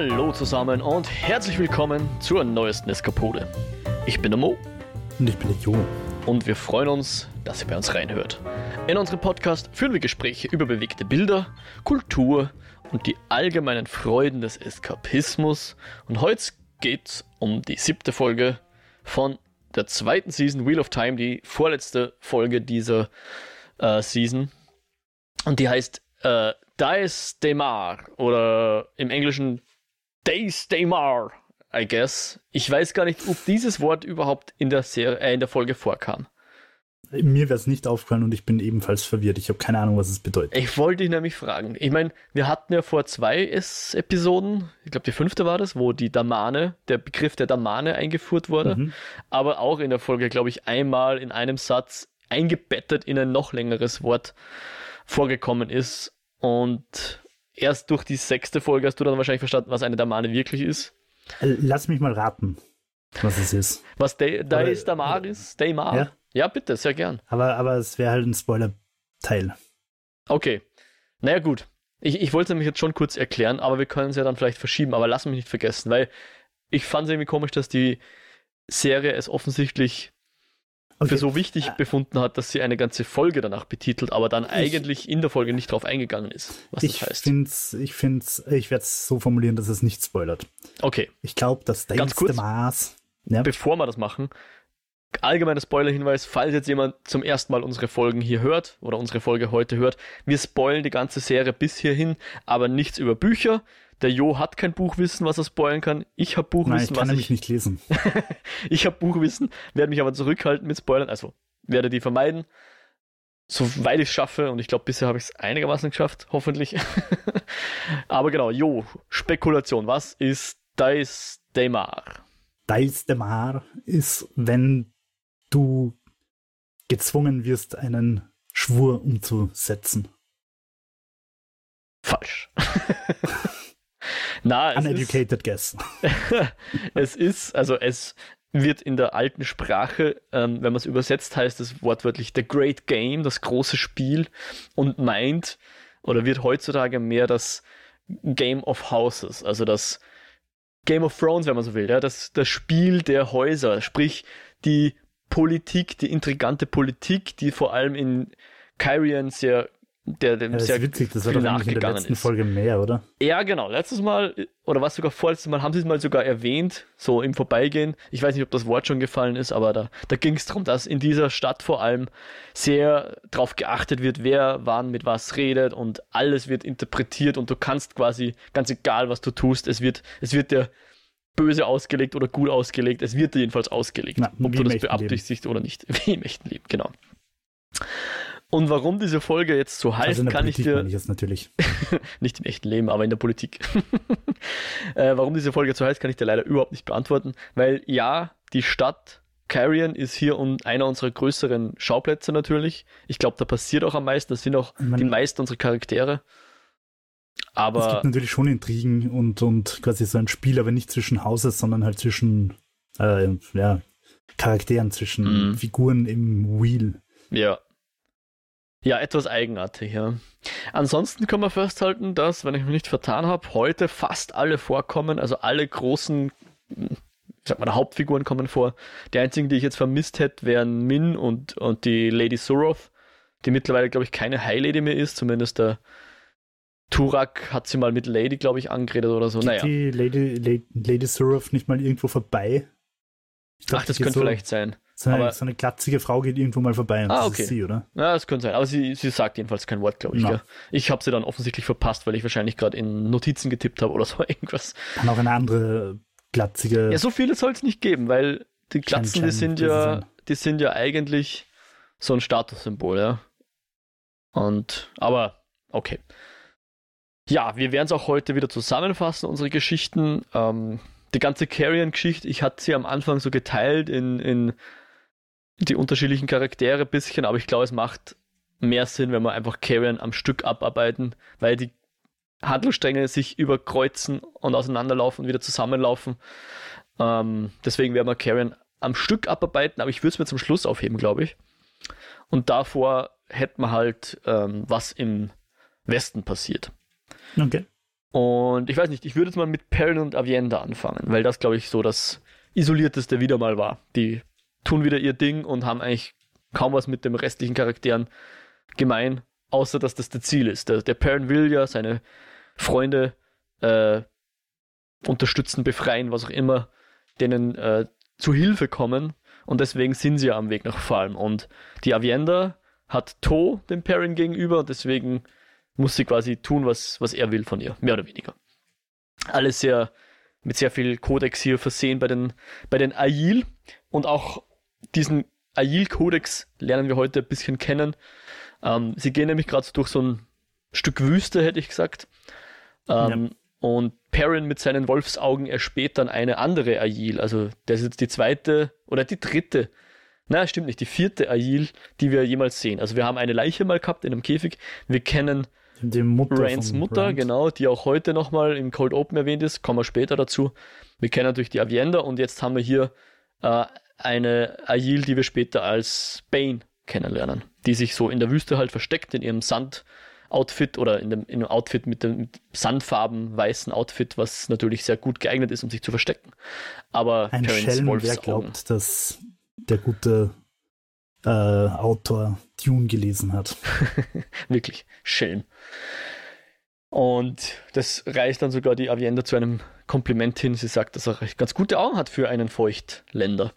Hallo zusammen und herzlich willkommen zur neuesten Eskapode. Ich bin der Mo. Und ich bin der Jo. Und wir freuen uns, dass ihr bei uns reinhört. In unserem Podcast führen wir Gespräche über bewegte Bilder, Kultur und die allgemeinen Freuden des Eskapismus. Und heute geht es um die siebte Folge von der zweiten Season Wheel of Time, die vorletzte Folge dieser äh, Season. Und die heißt äh, Dies Demar oder im Englischen Days Demar, I guess. Ich weiß gar nicht, ob dieses Wort überhaupt in der, Serie, äh, in der Folge vorkam. Mir wäre es nicht aufgefallen und ich bin ebenfalls verwirrt. Ich habe keine Ahnung, was es bedeutet. Ich wollte dich nämlich fragen. Ich meine, wir hatten ja vor zwei Episoden, ich glaube die fünfte war das, wo die Damane, der Begriff der Damane eingeführt wurde, mhm. aber auch in der Folge, glaube ich, einmal in einem Satz eingebettet in ein noch längeres Wort vorgekommen ist. Und erst durch die sechste Folge hast du dann wahrscheinlich verstanden, was eine Damane wirklich ist. Lass mich mal raten, was es ist. Was da da ist Damaris? Daimar? Ja? ja, bitte, sehr gern. Aber, aber es wäre halt ein Spoiler-Teil. Okay. Naja, gut. Ich, ich wollte es nämlich jetzt schon kurz erklären, aber wir können es ja dann vielleicht verschieben. Aber lass mich nicht vergessen, weil ich fand es irgendwie komisch, dass die Serie es offensichtlich okay. für so wichtig äh, befunden hat, dass sie eine ganze Folge danach betitelt, aber dann ich, eigentlich in der Folge nicht drauf eingegangen ist, was ich das heißt. Find's, ich finde ich werde es so formulieren, dass es nicht spoilert. Okay. Ich glaube, das längste Maß. Ja. Bevor wir das machen, allgemeiner Spoiler-Hinweis, falls jetzt jemand zum ersten Mal unsere Folgen hier hört oder unsere Folge heute hört, wir spoilen die ganze Serie bis hierhin, aber nichts über Bücher. Der Jo hat kein Buchwissen, was er spoilen kann. Ich habe Buchwissen, Nein, ich kann was ich nicht lesen. ich habe Buchwissen, werde mich aber zurückhalten mit Spoilern, also werde die vermeiden, soweit ich es schaffe. Und ich glaube, bisher habe ich es einigermaßen geschafft, hoffentlich. aber genau, Jo, Spekulation. Was ist Dice Demar? Dice Demar ist, wenn du gezwungen wirst, einen Schwur umzusetzen. Falsch. Na, Uneducated guess. es ist, also es wird in der alten Sprache, ähm, wenn man es übersetzt, heißt es wortwörtlich The Great Game, das große Spiel und meint oder wird heutzutage mehr das Game of Houses, also das Game of Thrones, wenn man so will, ja, das, das Spiel der Häuser, sprich die Politik, die intrigante Politik, die vor allem in Kyrian sehr der dem ja, das sehr ist witzig, das war doch in der letzten ist. Folge mehr, oder? Ja, genau. Letztes Mal, oder was sogar vorletztes Mal, haben sie es mal sogar erwähnt, so im Vorbeigehen. Ich weiß nicht, ob das Wort schon gefallen ist, aber da, da ging es darum, dass in dieser Stadt vor allem sehr darauf geachtet wird, wer wann mit was redet und alles wird interpretiert und du kannst quasi, ganz egal was du tust, es wird, es wird dir böse ausgelegt oder gut ausgelegt, es wird dir jedenfalls ausgelegt, Na, ob du das beabsichtigst oder nicht. Wie im echten Leben, genau. Und warum diese Folge jetzt so heißt, also kann Politik ich dir. Ich jetzt natürlich. nicht im echten Leben, aber in der Politik. äh, warum diese Folge so heißt, kann ich dir leider überhaupt nicht beantworten. Weil ja, die Stadt Carrion ist hier um einer unserer größeren Schauplätze natürlich. Ich glaube, da passiert auch am meisten. Das sind auch meine, die meisten unserer Charaktere. Aber. Es gibt natürlich schon Intrigen und, und quasi so ein Spiel, aber nicht zwischen Hauses, sondern halt zwischen äh, ja, Charakteren, zwischen mm. Figuren im Wheel. Ja, ja, etwas eigenartig, ja. Ansonsten können wir festhalten, dass, wenn ich mich nicht vertan habe, heute fast alle vorkommen, also alle großen, ich sag mal, Hauptfiguren kommen vor. Die einzigen, die ich jetzt vermisst hätte, wären Min und, und die Lady Suroth, die mittlerweile, glaube ich, keine High Lady mehr ist, zumindest der Turak hat sie mal mit Lady, glaube ich, angeredet oder so. Geht naja. die Lady, Lady, Lady Suroth nicht mal irgendwo vorbei? Ach, das könnte so vielleicht sein. So eine, aber, so eine glatzige Frau geht irgendwo mal vorbei und ah, das okay. ist sie, oder? Ja, das könnte sein. Aber sie, sie sagt jedenfalls kein Wort, glaube ich. No. Ich habe sie dann offensichtlich verpasst, weil ich wahrscheinlich gerade in Notizen getippt habe oder so irgendwas. Kann auch eine andere glatzige. Ja, so viele soll es nicht geben, weil die Glatzen, die sind ja, die sind ja eigentlich so ein Statussymbol, ja. Und, aber, okay. Ja, wir werden es auch heute wieder zusammenfassen, unsere Geschichten. Ähm, die ganze Carrion-Geschichte, ich hatte sie am Anfang so geteilt in, in die unterschiedlichen Charaktere ein bisschen, aber ich glaube, es macht mehr Sinn, wenn wir einfach Carrion am Stück abarbeiten, weil die Handlungsstränge sich überkreuzen und auseinanderlaufen und wieder zusammenlaufen. Ähm, deswegen werden wir Carrion am Stück abarbeiten, aber ich würde es mir zum Schluss aufheben, glaube ich. Und davor hätten wir halt, ähm, was im Westen passiert. Okay. Und ich weiß nicht, ich würde jetzt mal mit Perrin und Avienda anfangen, weil das, glaube ich, so das isolierteste wieder mal war. Die tun wieder ihr Ding und haben eigentlich kaum was mit den restlichen Charakteren gemein, außer dass das der Ziel ist. Der, der Perrin will ja seine Freunde äh, unterstützen, befreien, was auch immer, denen äh, zu Hilfe kommen. Und deswegen sind sie ja am Weg nach Falm. Und die Avienda hat To dem Perrin gegenüber und deswegen muss sie quasi tun, was, was er will von ihr, mehr oder weniger. Alles sehr mit sehr viel Kodex hier versehen bei den, bei den Ail und auch diesen Ail-Kodex lernen wir heute ein bisschen kennen. Ähm, sie gehen nämlich gerade so durch so ein Stück Wüste, hätte ich gesagt. Ähm, ja. Und Perrin mit seinen Wolfsaugen erspäht dann eine andere Ail. Also, das ist jetzt die zweite oder die dritte. Na, stimmt nicht, die vierte Ail, die wir jemals sehen. Also, wir haben eine Leiche mal gehabt in einem Käfig. Wir kennen die Mutter Rains Mutter, Rand. genau, die auch heute nochmal im Cold Open erwähnt ist. Kommen wir später dazu. Wir kennen natürlich die Avienda und jetzt haben wir hier äh, eine Ail, die wir später als Bane kennenlernen, die sich so in der Wüste halt versteckt in ihrem Sand-Outfit oder in dem, in dem Outfit mit dem mit Sandfarben weißen Outfit, was natürlich sehr gut geeignet ist, um sich zu verstecken. Aber ein Schelm, wer glaubt, dass der gute äh, Autor Dune gelesen hat. Wirklich, Schelm. Und das reicht dann sogar die Avienda zu einem Kompliment hin. Sie sagt, dass er ganz gute Augen hat für einen Feuchtländer.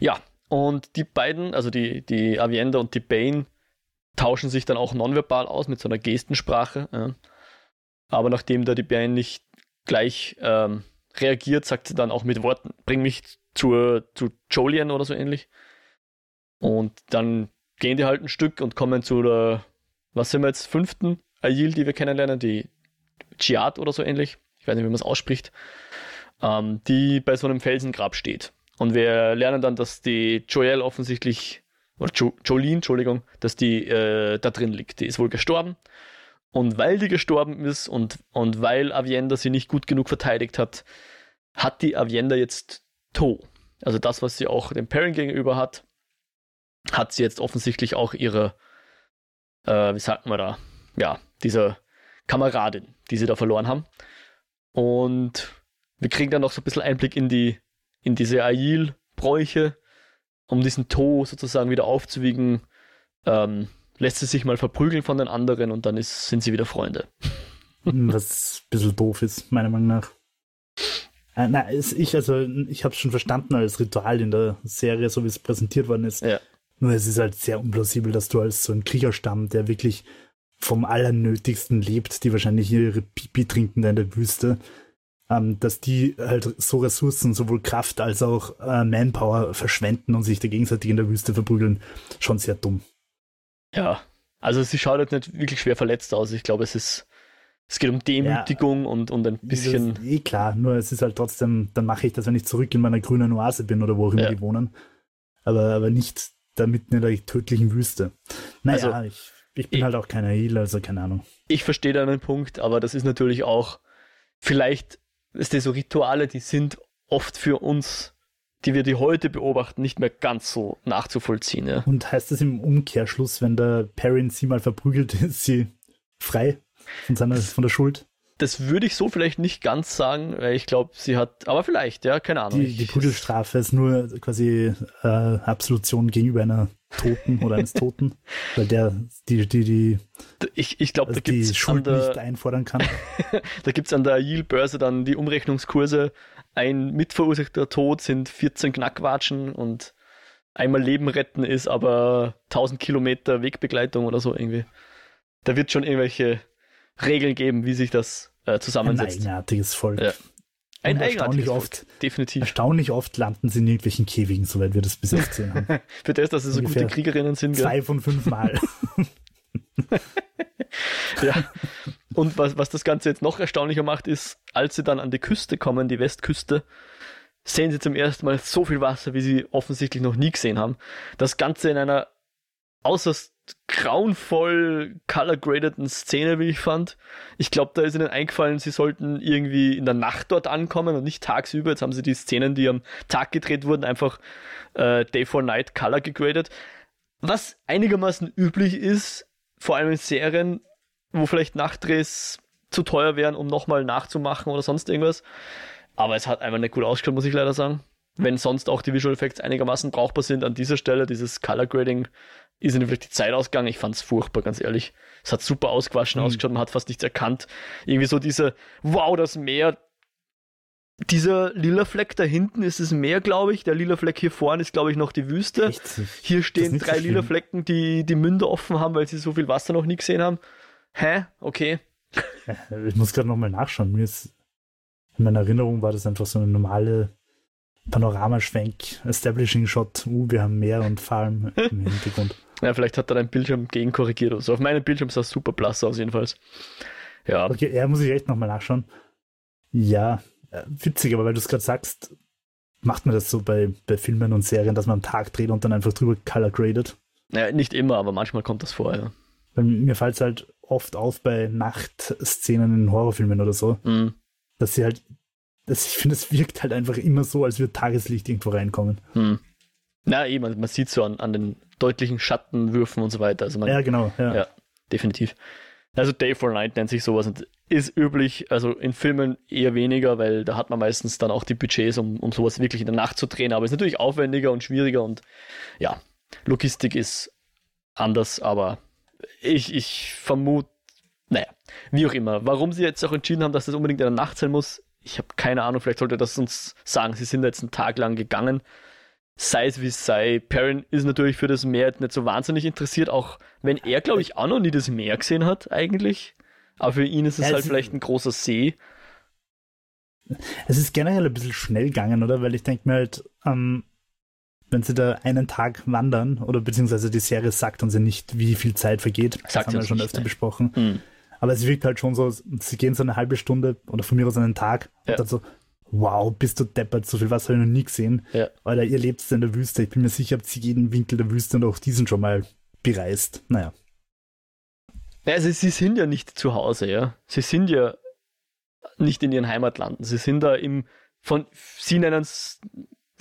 Ja, und die beiden, also die, die Avienda und die Bane, tauschen sich dann auch nonverbal aus mit so einer Gestensprache. Ja. Aber nachdem da die Bane nicht gleich ähm, reagiert, sagt sie dann auch mit Worten, bring mich zur, zu Jolien oder so ähnlich. Und dann gehen die halt ein Stück und kommen zu der, was sind wir jetzt, fünften Ayil, die wir kennenlernen, die Chiat oder so ähnlich. Ich weiß nicht, wie man es ausspricht. Ähm, die bei so einem Felsengrab steht. Und wir lernen dann, dass die Joelle offensichtlich, oder jo Jolene, Entschuldigung, dass die äh, da drin liegt. Die ist wohl gestorben. Und weil die gestorben ist und, und weil Avienda sie nicht gut genug verteidigt hat, hat die Avienda jetzt To. Also das, was sie auch dem Perrin gegenüber hat, hat sie jetzt offensichtlich auch ihre, äh, wie sagt man da, ja, diese Kameradin, die sie da verloren haben. Und wir kriegen dann noch so ein bisschen Einblick in die, in diese Ail-Bräuche, um diesen To sozusagen wieder aufzuwiegen, ähm, lässt sie sich mal verprügeln von den anderen und dann ist, sind sie wieder Freunde. Was ein bisschen doof ist, meiner Meinung nach. Äh, na, ich, also, ich habe es schon verstanden als Ritual in der Serie, so wie es präsentiert worden ist. Ja. Nur es ist halt sehr unplausibel, dass du als so ein Kriegerstamm, der wirklich vom Allernötigsten lebt, die wahrscheinlich ihre Pipi trinken da in der Wüste, ähm, dass die halt so Ressourcen, sowohl Kraft als auch äh, Manpower verschwenden und sich da gegenseitig in der Wüste verprügeln, schon sehr dumm. Ja, also sie schaut halt nicht wirklich schwer verletzt aus. Ich glaube, es ist es geht um Demütigung ja, und, und ein bisschen. eh klar, nur es ist halt trotzdem, dann mache ich das, wenn ich zurück in meiner grünen Oase bin oder wo auch immer ja. die wohnen. Aber, aber nicht da mitten in der tödlichen Wüste. Naja, also, ich, ich bin ich, halt auch keiner Heal, also keine Ahnung. Ich verstehe deinen Punkt, aber das ist natürlich auch, vielleicht ist das so Rituale, die sind oft für uns, die wir die heute beobachten, nicht mehr ganz so nachzuvollziehen. Ja. Und heißt das im Umkehrschluss, wenn der Perrin sie mal verprügelt, ist sie frei von, seiner, von der Schuld? Das würde ich so vielleicht nicht ganz sagen, weil ich glaube, sie hat, aber vielleicht, ja, keine Ahnung. Die, die Prügelstrafe ist nur quasi äh, Absolution gegenüber einer Toten oder eines Toten, weil der die, die, die, ich, ich glaube, also da gibt's die Schuld der, nicht einfordern kann. da gibt es an der Yield-Börse dann die Umrechnungskurse. Ein mitverursachter Tod sind 14 Knackwatschen und einmal Leben retten ist aber 1000 Kilometer Wegbegleitung oder so irgendwie. Da wird schon irgendwelche Regeln geben, wie sich das äh, zusammensetzt. Ein eigenartiges Volk. Ja. Ein erstaunlich oft, Volk. definitiv. Erstaunlich oft landen sie in irgendwelchen Käfigen, soweit wir das bis jetzt gesehen haben. Für das, dass sie so Ungefähr gute Kriegerinnen sind. Zwei gell? von fünf Mal. ja. Und was, was das Ganze jetzt noch erstaunlicher macht, ist, als sie dann an die Küste kommen, die Westküste, sehen sie zum ersten Mal so viel Wasser, wie sie offensichtlich noch nie gesehen haben. Das Ganze in einer äußerst grauenvoll color-gradeten Szene, wie ich fand. Ich glaube, da ist ihnen eingefallen, sie sollten irgendwie in der Nacht dort ankommen und nicht tagsüber. Jetzt haben sie die Szenen, die am Tag gedreht wurden, einfach äh, Day for Night Color gegradet. Was einigermaßen üblich ist, vor allem in Serien, wo vielleicht Nachtdrehs zu teuer wären, um nochmal nachzumachen oder sonst irgendwas. Aber es hat einfach nicht gut ausgeschaut, muss ich leider sagen. Wenn sonst auch die Visual Effects einigermaßen brauchbar sind an dieser Stelle, dieses Color Grading ist ihnen vielleicht die Zeit ausgegangen. Ich fand es furchtbar, ganz ehrlich. Es hat super ausgewaschen mhm. ausgeschaut, man hat fast nichts erkannt. Irgendwie so diese, wow, das Meer. Dieser lila Fleck da hinten ist das Meer, glaube ich. Der lila Fleck hier vorne ist, glaube ich, noch die Wüste. Echt? Hier stehen drei so lila Flecken, die die Münder offen haben, weil sie so viel Wasser noch nie gesehen haben. Hä? Okay. Ich muss gerade nochmal nachschauen. Mir ist, in meiner Erinnerung war das einfach so eine normale Panoramaschwenk, Establishing Shot. Uh, wir haben Meer und Farm im Hintergrund. Ja, vielleicht hat er dein Bildschirm gegenkorrigiert oder so. Auf meinem Bildschirm sah es super blass aus, jedenfalls. Ja. Okay, ja, muss ich echt nochmal nachschauen. Ja, äh, witzig, aber weil du es gerade sagst, macht man das so bei, bei Filmen und Serien, dass man am Tag dreht und dann einfach drüber color gradet? Ja, nicht immer, aber manchmal kommt das vor, ja. Weil mir fällt es halt oft auf bei Nachtszenen in Horrorfilmen oder so, mhm. dass sie halt, dass ich finde, es wirkt halt einfach immer so, als würde Tageslicht irgendwo reinkommen. Mhm. Na, eben, man sieht so an, an den deutlichen Schattenwürfen und so weiter. Also man, ja, genau. Ja. ja, definitiv. Also Day for Night nennt sich sowas und ist üblich, also in Filmen eher weniger, weil da hat man meistens dann auch die Budgets, um, um sowas wirklich in der Nacht zu drehen, aber ist natürlich aufwendiger und schwieriger und ja, Logistik ist anders, aber ich, ich vermute, naja, wie auch immer. Warum sie jetzt auch entschieden haben, dass das unbedingt in der Nacht sein muss, ich habe keine Ahnung, vielleicht sollte das uns sagen. Sie sind jetzt einen Tag lang gegangen sei es wie es sei. Perrin ist natürlich für das Meer nicht so wahnsinnig interessiert, auch wenn er, glaube ich, auch noch nie das Meer gesehen hat, eigentlich. Aber für ihn ist es ja, halt vielleicht ein großer See. Es ist generell ein bisschen schnell gegangen, oder? Weil ich denke mir halt, ähm, wenn sie da einen Tag wandern, oder beziehungsweise die Serie sagt uns ja nicht, wie viel Zeit vergeht. Sagt das haben wir schon öfter ne? besprochen. Mhm. Aber es wirkt halt schon so, sie gehen so eine halbe Stunde oder von mir aus einen Tag ja. und dann so, wow, bist du deppert, so viel Wasser habe ich noch nie gesehen. Ja. Alter, ihr lebt in der Wüste. Ich bin mir sicher, habt ihr jeden Winkel der Wüste und auch diesen schon mal bereist. Naja. Also sie sind ja nicht zu Hause, ja. Sie sind ja nicht in ihren Heimatlanden. Sie sind da im, von, sie nennen es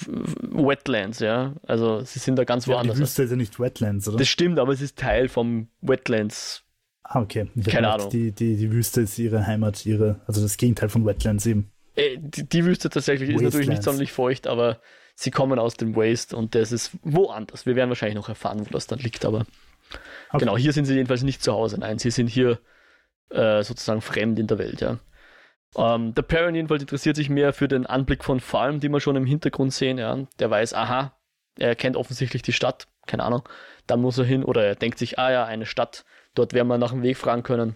Wetlands, ja. Also sie sind da ganz ja, woanders. Die Wüste ist ja nicht Wetlands, oder? Das stimmt, aber es ist Teil vom Wetlands. Ah, okay. Ich Keine Ahnung. Die, die, die Wüste ist ihre Heimat, ihre, also das Gegenteil von Wetlands eben. Äh, die, die, Wüste tatsächlich Wastelands. ist natürlich nicht sonderlich feucht, aber sie kommen aus dem Waste und das ist woanders. Wir werden wahrscheinlich noch erfahren, wo das dann liegt, aber okay. genau, hier sind sie jedenfalls nicht zu Hause. Nein, sie sind hier äh, sozusagen fremd in der Welt, ja. Ähm, der Perrin jedenfalls interessiert sich mehr für den Anblick von Farm, die wir schon im Hintergrund sehen, ja. Der weiß, aha, er kennt offensichtlich die Stadt, keine Ahnung, da muss er hin oder er denkt sich, ah ja, eine Stadt, dort werden wir nach dem Weg fragen können.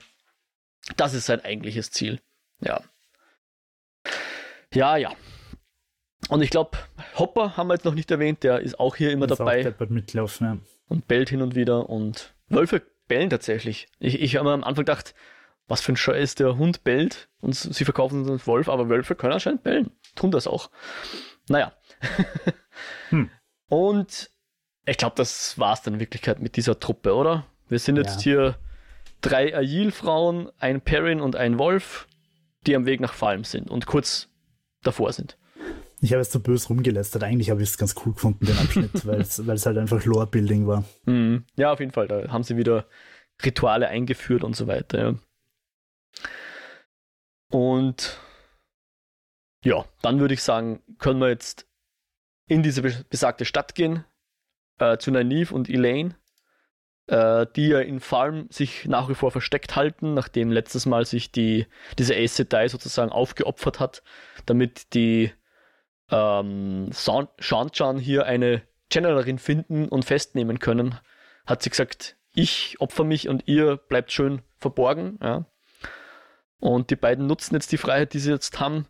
Das ist sein eigentliches Ziel, ja. Ja, ja. Und ich glaube, Hopper haben wir jetzt noch nicht erwähnt, der ist auch hier immer ist dabei. Auch mitlaufen, ja. Und bellt hin und wieder. Und Wölfe bellen tatsächlich. Ich, ich habe am Anfang gedacht, was für ein Scheiß, der Hund bellt und sie verkaufen einen Wolf, aber Wölfe können anscheinend bellen. Tun das auch. Naja. hm. Und ich glaube, das war es dann in Wirklichkeit mit dieser Truppe, oder? Wir sind jetzt ja. hier drei Agil-Frauen, ein Perrin und ein Wolf, die am Weg nach Falm sind. Und kurz davor sind. Ich habe es so böse rumgelästert. Eigentlich habe ich es ganz cool gefunden, den Abschnitt, weil es halt einfach Lore-Building war. Mm, ja, auf jeden Fall. Da haben sie wieder Rituale eingeführt und so weiter. Ja. Und ja, dann würde ich sagen, können wir jetzt in diese besagte Stadt gehen, äh, zu Nynaeve und Elaine, äh, die ja in Farm sich nach wie vor versteckt halten, nachdem letztes Mal sich die, diese Ace Sedai sozusagen aufgeopfert hat damit die ähm, Shanchan hier eine Generalin finden und festnehmen können, hat sie gesagt, ich opfer mich und ihr bleibt schön verborgen. Ja. Und die beiden nutzen jetzt die Freiheit, die sie jetzt haben,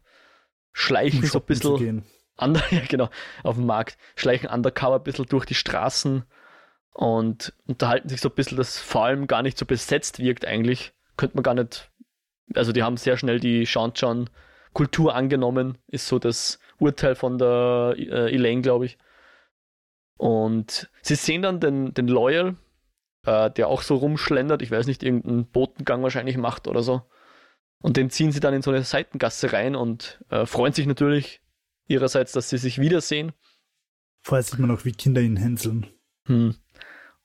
schleichen um so ein bisschen under, ja, genau, auf dem Markt, schleichen undercover ein bisschen durch die Straßen und unterhalten sich so ein bisschen, dass vor allem gar nicht so besetzt wirkt eigentlich. Könnte man gar nicht, also die haben sehr schnell die Shanchan Kultur angenommen, ist so das Urteil von der äh, Elaine, glaube ich. Und sie sehen dann den, den Loyal, äh, der auch so rumschlendert, ich weiß nicht, irgendeinen Botengang wahrscheinlich macht oder so. Und den ziehen sie dann in so eine Seitengasse rein und äh, freuen sich natürlich ihrerseits, dass sie sich wiedersehen. Vorher sieht man auch, wie Kinder ihn hänseln. Hm.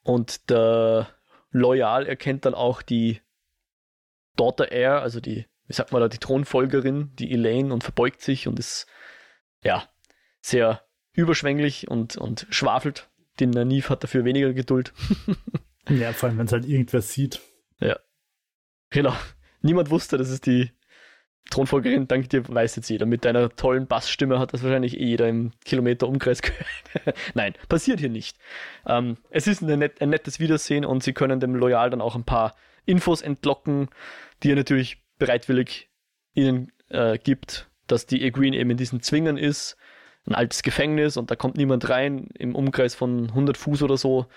Und der Loyal erkennt dann auch die Daughter Air, also die wie sagt man da, die Thronfolgerin, die Elaine, und verbeugt sich und ist, ja, sehr überschwänglich und, und schwafelt. Den Naniv hat dafür weniger Geduld. ja, vor allem, wenn es halt irgendwer sieht. Ja. Genau. Niemand wusste, dass es die Thronfolgerin, dank dir weiß jetzt jeder. Mit deiner tollen Bassstimme hat das wahrscheinlich eh jeder im Kilometer Umkreis gehört. Nein, passiert hier nicht. Ähm, es ist ein, net, ein nettes Wiedersehen und sie können dem Loyal dann auch ein paar Infos entlocken, die er natürlich bereitwillig ihnen äh, gibt, dass die Egwene eben in diesen Zwingern ist, ein altes Gefängnis und da kommt niemand rein. Im Umkreis von 100 Fuß oder so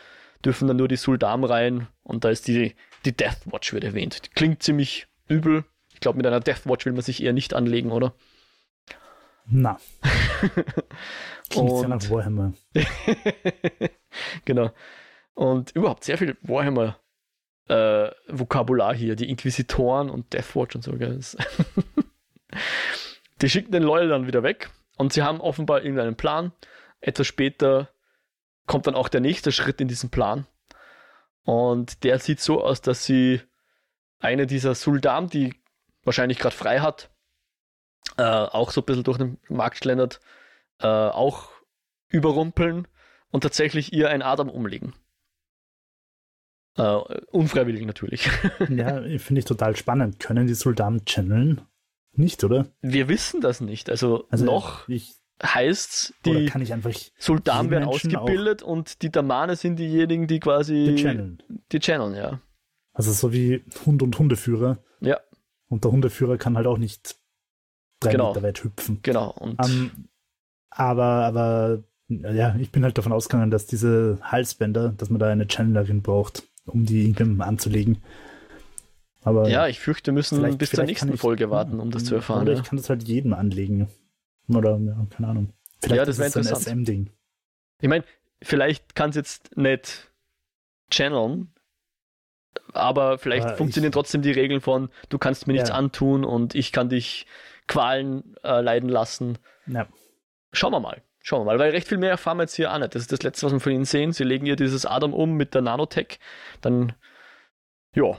dürfen dann nur die Suldamen rein und da ist die, die Death Watch wird erwähnt. Klingt ziemlich übel, glaube, mit einer Deathwatch will man sich eher nicht anlegen, oder? Na. Klingt und, ja nach Warhammer. genau. Und überhaupt sehr viel Warhammer äh, Vokabular hier, die Inquisitoren und Deathwatch und so. die schicken den Loyal dann wieder weg und sie haben offenbar irgendeinen Plan. Etwas später kommt dann auch der nächste Schritt in diesem Plan. Und der sieht so aus, dass sie eine dieser Suldamen, die wahrscheinlich gerade frei hat, äh, auch so ein bisschen durch den Markt schlendert, äh, auch überrumpeln und tatsächlich ihr ein Adam umlegen. Uh, unfreiwillig natürlich. ja, finde ich total spannend. Können die Soldaten channeln? Nicht, oder? Wir wissen das nicht. Also, also noch heißt es, die Soldaten werden ausgebildet und die Damane sind diejenigen, die quasi die channeln. Die channeln, ja. Also so wie Hund und Hundeführer. Ja. Und der Hundeführer kann halt auch nicht drei genau. Meter weit hüpfen. Genau. Und um, aber, aber ja, ich bin halt davon ausgegangen, dass diese Halsbänder, dass man da eine Channelerin braucht, um die irgendwem anzulegen. Aber ja, ich fürchte, wir müssen bis zur nächsten ich, Folge warten, um das zu erfahren. Oder ja. ich kann das halt jedem anlegen. Oder, ja, keine Ahnung. Vielleicht ja, das wäre interessant. Ein SM-Ding. Ich meine, vielleicht kann es jetzt nicht channeln, aber vielleicht aber funktionieren ich, trotzdem die Regeln von, du kannst mir nichts ja. antun und ich kann dich Qualen äh, leiden lassen. Ja. Schauen wir mal. Schauen wir mal, weil recht viel mehr erfahren wir jetzt hier auch nicht. Das ist das Letzte, was wir von ihnen sehen. Sie legen ihr dieses Adam um mit der Nanotech. Dann, ja,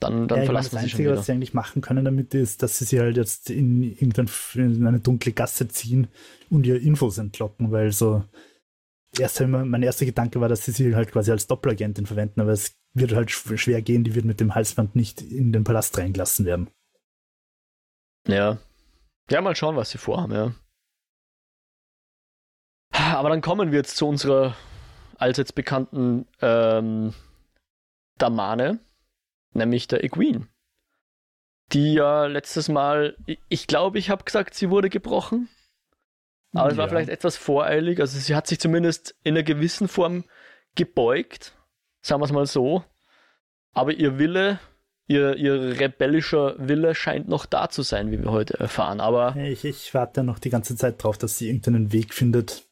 dann, dann ja, verlassen meine, sie schon wieder. was sie eigentlich machen können damit ist, dass sie sie halt jetzt in, irgendwann in eine dunkle Gasse ziehen und ihr Infos entlocken, weil so erst mein erster Gedanke war, dass sie sie halt quasi als Doppelagentin verwenden, aber es wird halt schwer gehen, die wird mit dem Halsband nicht in den Palast reingelassen werden. Ja. Ja, mal schauen, was sie vorhaben, ja. Aber dann kommen wir jetzt zu unserer allseits bekannten ähm, Damane, nämlich der Equine. Die ja letztes Mal, ich glaube, ich habe gesagt, sie wurde gebrochen. Aber ja. es war vielleicht etwas voreilig. Also sie hat sich zumindest in einer gewissen Form gebeugt sagen wir es mal so. Aber ihr Wille, ihr, ihr rebellischer Wille scheint noch da zu sein, wie wir heute erfahren. Aber ich, ich warte noch die ganze Zeit drauf, dass sie irgendeinen Weg findet,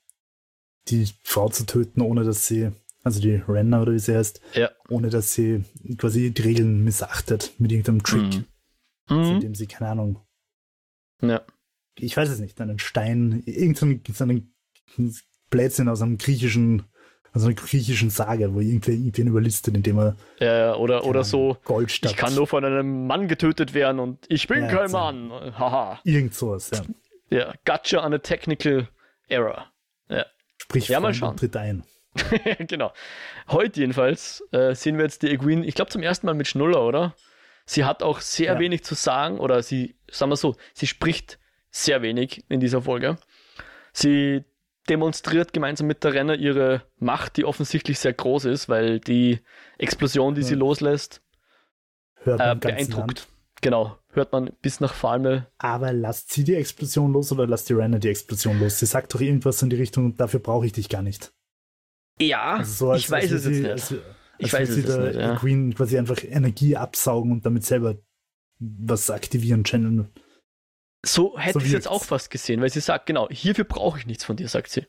die Frau zu töten, ohne dass sie, also die Renner oder wie sie heißt, ja. ohne dass sie quasi die Regeln missachtet mit irgendeinem Trick, mhm. also indem sie, keine Ahnung, ja. ich weiß es nicht, einen Stein, irgendeinen Blödsinn aus einem griechischen also einer griechischen Sage, wo irgendwen überlistet, indem er. Ja, oder, oder so. Goldstadt. Ich kann nur von einem Mann getötet werden und ich bin ja, kein so. Mann. Haha. Irgend sowas, ja. Ja, gotcha on a technical error. Ja. Sprich, ja, mal schauen. tritt ein. genau. Heute jedenfalls äh, sehen wir jetzt die Egwene, ich glaube zum ersten Mal mit Schnuller, oder? Sie hat auch sehr ja. wenig zu sagen, oder sie, sagen wir so, sie spricht sehr wenig in dieser Folge. Sie demonstriert gemeinsam mit der Renner ihre Macht, die offensichtlich sehr groß ist, weil die Explosion, die ja. sie loslässt, äh, beeindruckt. Land. Genau, hört man bis nach Falme. Aber lasst sie die Explosion los oder lasst die Renner die Explosion los? Sie sagt doch irgendwas in die Richtung, dafür brauche ich dich gar nicht. Ja, also so, als, ich weiß es sie, jetzt nicht. Als, als ich weiß es nicht. Ja. Queen quasi einfach Energie absaugen und damit selber was aktivieren, channeln. So hätte so ich es jetzt auch fast gesehen, weil sie sagt, genau, hierfür brauche ich nichts von dir, sagt sie.